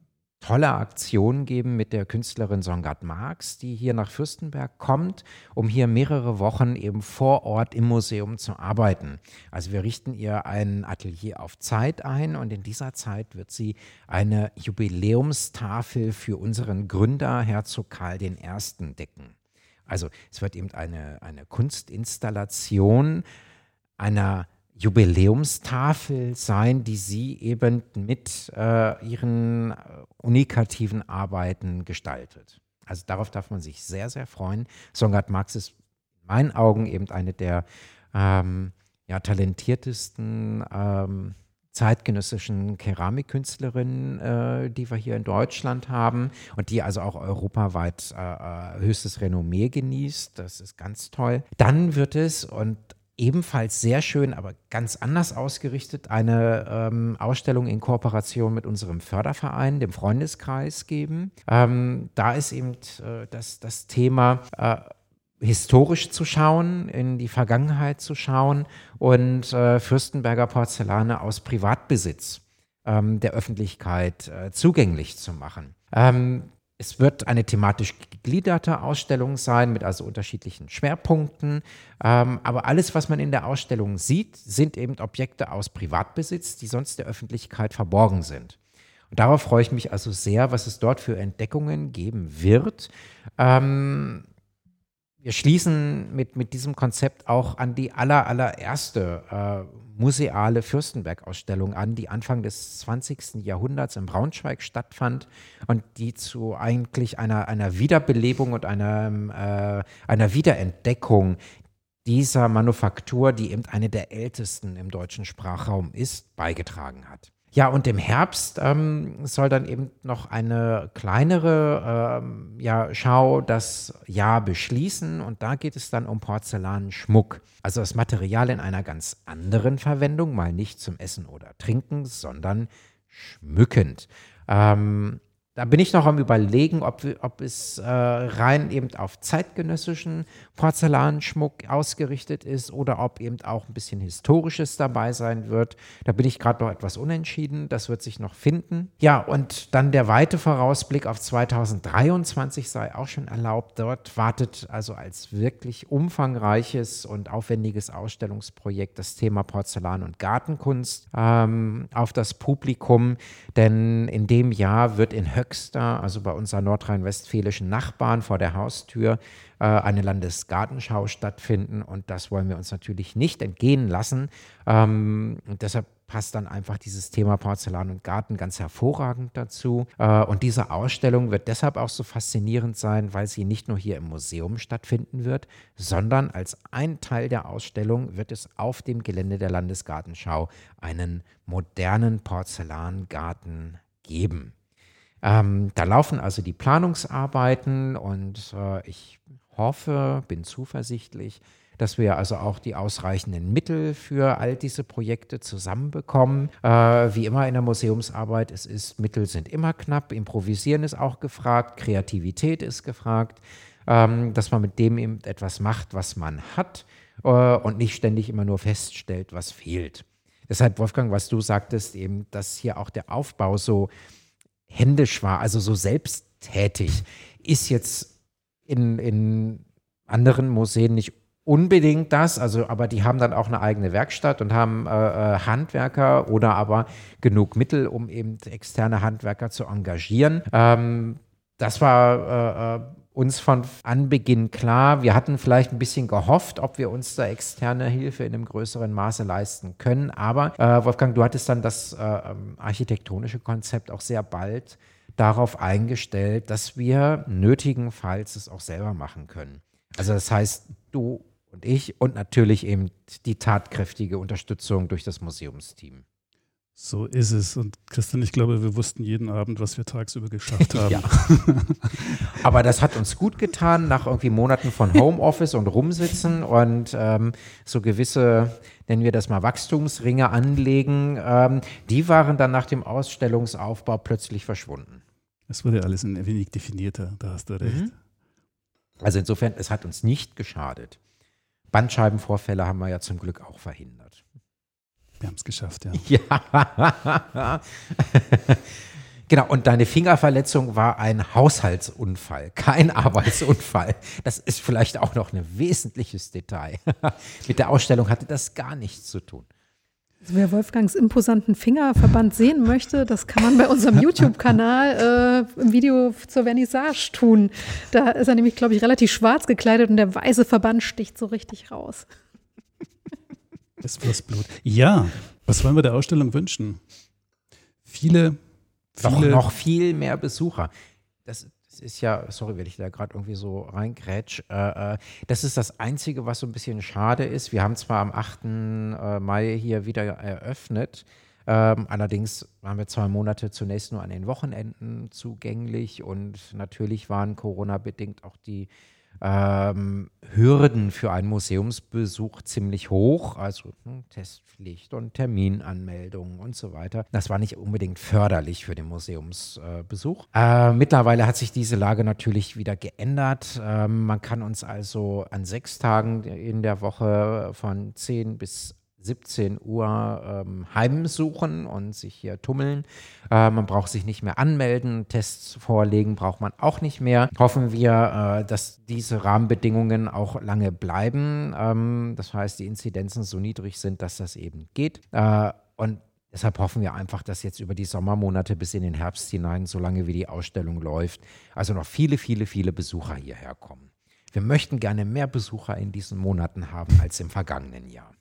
tolle Aktion geben mit der Künstlerin Songard Marx, die hier nach Fürstenberg kommt, um hier mehrere Wochen eben vor Ort im Museum zu arbeiten. Also wir richten ihr ein Atelier auf Zeit ein und in dieser Zeit wird sie eine Jubiläumstafel für unseren Gründer Herzog Karl I. decken. Also es wird eben eine, eine Kunstinstallation einer Jubiläumstafel sein, die sie eben mit äh, ihren unikativen Arbeiten gestaltet. Also darauf darf man sich sehr, sehr freuen. Songard Marx ist in meinen Augen eben eine der ähm, ja, talentiertesten ähm, zeitgenössischen Keramikkünstlerinnen, äh, die wir hier in Deutschland haben und die also auch europaweit äh, äh höchstes Renommee genießt. Das ist ganz toll. Dann wird es, und ebenfalls sehr schön, aber ganz anders ausgerichtet, eine ähm, Ausstellung in Kooperation mit unserem Förderverein, dem Freundeskreis geben. Ähm, da ist eben äh, das, das Thema äh, historisch zu schauen, in die Vergangenheit zu schauen und äh, Fürstenberger Porzellane aus Privatbesitz ähm, der Öffentlichkeit äh, zugänglich zu machen. Ähm, es wird eine thematisch gegliederte Ausstellung sein mit also unterschiedlichen Schwerpunkten. Ähm, aber alles, was man in der Ausstellung sieht, sind eben Objekte aus Privatbesitz, die sonst der Öffentlichkeit verborgen sind. Und darauf freue ich mich also sehr, was es dort für Entdeckungen geben wird. Ähm, wir schließen mit, mit diesem Konzept auch an die aller, allererste äh, museale Fürstenberg-Ausstellung an, die Anfang des 20. Jahrhunderts in Braunschweig stattfand und die zu eigentlich einer, einer Wiederbelebung und einer, äh, einer Wiederentdeckung dieser Manufaktur, die eben eine der ältesten im deutschen Sprachraum ist, beigetragen hat. Ja, und im Herbst ähm, soll dann eben noch eine kleinere ähm, ja, Schau das Jahr beschließen und da geht es dann um Porzellanschmuck. Also das Material in einer ganz anderen Verwendung, mal nicht zum Essen oder Trinken, sondern schmückend. Ähm, da bin ich noch am Überlegen, ob, ob es äh, rein eben auf zeitgenössischen Porzellanschmuck ausgerichtet ist oder ob eben auch ein bisschen Historisches dabei sein wird. Da bin ich gerade noch etwas unentschieden. Das wird sich noch finden. Ja, und dann der weite Vorausblick auf 2023 sei auch schon erlaubt. Dort wartet also als wirklich umfangreiches und aufwendiges Ausstellungsprojekt das Thema Porzellan und Gartenkunst ähm, auf das Publikum. Denn in dem Jahr wird in Höxter, also bei unseren nordrhein-westfälischen Nachbarn vor der Haustür, äh, eine Landesgartenschau stattfinden. Und das wollen wir uns natürlich nicht entgehen lassen. Ähm, und deshalb passt dann einfach dieses Thema Porzellan und Garten ganz hervorragend dazu. Äh, und diese Ausstellung wird deshalb auch so faszinierend sein, weil sie nicht nur hier im Museum stattfinden wird, sondern als ein Teil der Ausstellung wird es auf dem Gelände der Landesgartenschau einen modernen Porzellangarten geben. Ähm, da laufen also die Planungsarbeiten und äh, ich hoffe, bin zuversichtlich, dass wir also auch die ausreichenden Mittel für all diese Projekte zusammenbekommen. Äh, wie immer in der Museumsarbeit, es ist, Mittel sind immer knapp, Improvisieren ist auch gefragt, Kreativität ist gefragt, ähm, dass man mit dem eben etwas macht, was man hat äh, und nicht ständig immer nur feststellt, was fehlt. Deshalb, Wolfgang, was du sagtest, eben, dass hier auch der Aufbau so händisch war, also so selbsttätig, ist jetzt in, in anderen Museen nicht unbedingt das, also aber die haben dann auch eine eigene Werkstatt und haben äh, äh Handwerker oder aber genug Mittel, um eben externe Handwerker zu engagieren. Ähm, das war äh, äh uns von Anbeginn klar. Wir hatten vielleicht ein bisschen gehofft, ob wir uns da externe Hilfe in einem größeren Maße leisten können. Aber äh, Wolfgang, du hattest dann das äh, ähm, architektonische Konzept auch sehr bald darauf eingestellt, dass wir nötigenfalls es auch selber machen können. Also das heißt, du und ich und natürlich eben die tatkräftige Unterstützung durch das Museumsteam. So ist es. Und Christian, ich glaube, wir wussten jeden Abend, was wir tagsüber geschafft haben. ja. Aber das hat uns gut getan, nach irgendwie Monaten von Homeoffice und Rumsitzen und ähm, so gewisse, nennen wir das mal Wachstumsringe anlegen, ähm, die waren dann nach dem Ausstellungsaufbau plötzlich verschwunden. Es wurde alles ein wenig definierter, da hast du recht. Mhm. Also insofern, es hat uns nicht geschadet. Bandscheibenvorfälle haben wir ja zum Glück auch verhindert. Wir haben es geschafft, ja. Ja. genau, und deine Fingerverletzung war ein Haushaltsunfall, kein Arbeitsunfall. Das ist vielleicht auch noch ein wesentliches Detail. Mit der Ausstellung hatte das gar nichts zu tun. Also wer Wolfgangs imposanten Fingerverband sehen möchte, das kann man bei unserem YouTube-Kanal äh, im Video zur Vernissage tun. Da ist er nämlich, glaube ich, relativ schwarz gekleidet und der weiße Verband sticht so richtig raus. Das Blut. Ja, was wollen wir der Ausstellung wünschen? Viele, viele. Doch noch viel mehr Besucher. Das, das ist ja, sorry, wenn ich da gerade irgendwie so reingrätsch. Äh, äh, das ist das Einzige, was so ein bisschen schade ist. Wir haben zwar am 8. Äh, Mai hier wieder eröffnet. Ähm, allerdings waren wir zwei Monate zunächst nur an den Wochenenden zugänglich und natürlich waren Corona-bedingt auch die ähm, Hürden für einen Museumsbesuch ziemlich hoch, also hm, Testpflicht und Terminanmeldungen und so weiter. Das war nicht unbedingt förderlich für den Museumsbesuch. Äh, mittlerweile hat sich diese Lage natürlich wieder geändert. Ähm, man kann uns also an sechs Tagen in der Woche von 10 bis 17 Uhr ähm, heimsuchen und sich hier tummeln. Äh, man braucht sich nicht mehr anmelden, Tests vorlegen braucht man auch nicht mehr. Hoffen wir, äh, dass diese Rahmenbedingungen auch lange bleiben. Ähm, das heißt, die Inzidenzen so niedrig sind, dass das eben geht. Äh, und Deshalb hoffen wir einfach, dass jetzt über die Sommermonate bis in den Herbst hinein, solange wie die Ausstellung läuft, also noch viele, viele, viele Besucher hierher kommen. Wir möchten gerne mehr Besucher in diesen Monaten haben als im vergangenen Jahr.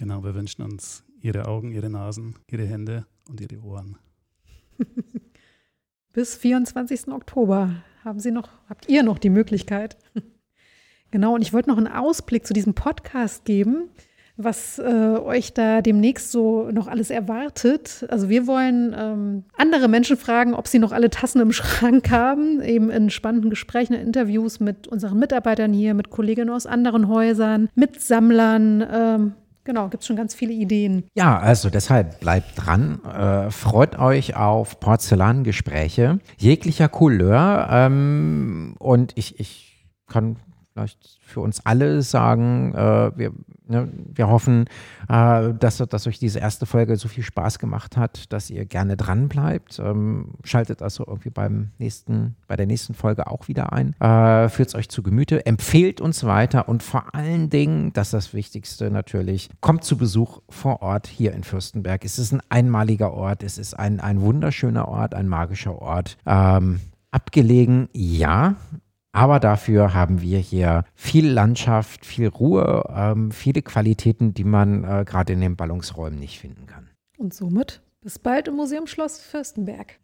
Genau, wir wünschen uns Ihre Augen, Ihre Nasen, Ihre Hände und Ihre Ohren. Bis 24. Oktober haben Sie noch, habt ihr noch die Möglichkeit. genau, und ich wollte noch einen Ausblick zu diesem Podcast geben, was äh, euch da demnächst so noch alles erwartet. Also wir wollen ähm, andere Menschen fragen, ob sie noch alle Tassen im Schrank haben, eben in spannenden Gesprächen, Interviews mit unseren Mitarbeitern hier, mit Kolleginnen aus anderen Häusern, mit Sammlern. Ähm, Genau, gibt es schon ganz viele Ideen. Ja, also deshalb bleibt dran, äh, freut euch auf Porzellangespräche jeglicher Couleur ähm, und ich, ich kann vielleicht für uns alle sagen, äh, wir, ne, wir hoffen, äh, dass, dass euch diese erste Folge so viel Spaß gemacht hat, dass ihr gerne dran bleibt. Ähm, schaltet also irgendwie beim nächsten, bei der nächsten Folge auch wieder ein. Äh, Führt es euch zu Gemüte, empfehlt uns weiter und vor allen Dingen, das ist das Wichtigste natürlich, kommt zu Besuch vor Ort hier in Fürstenberg. Es ist ein einmaliger Ort, es ist ein, ein wunderschöner Ort, ein magischer Ort. Ähm, abgelegen, ja, aber dafür haben wir hier viel Landschaft, viel Ruhe, ähm, viele Qualitäten, die man äh, gerade in den Ballungsräumen nicht finden kann. Und somit bis bald im Museum Schloss Fürstenberg.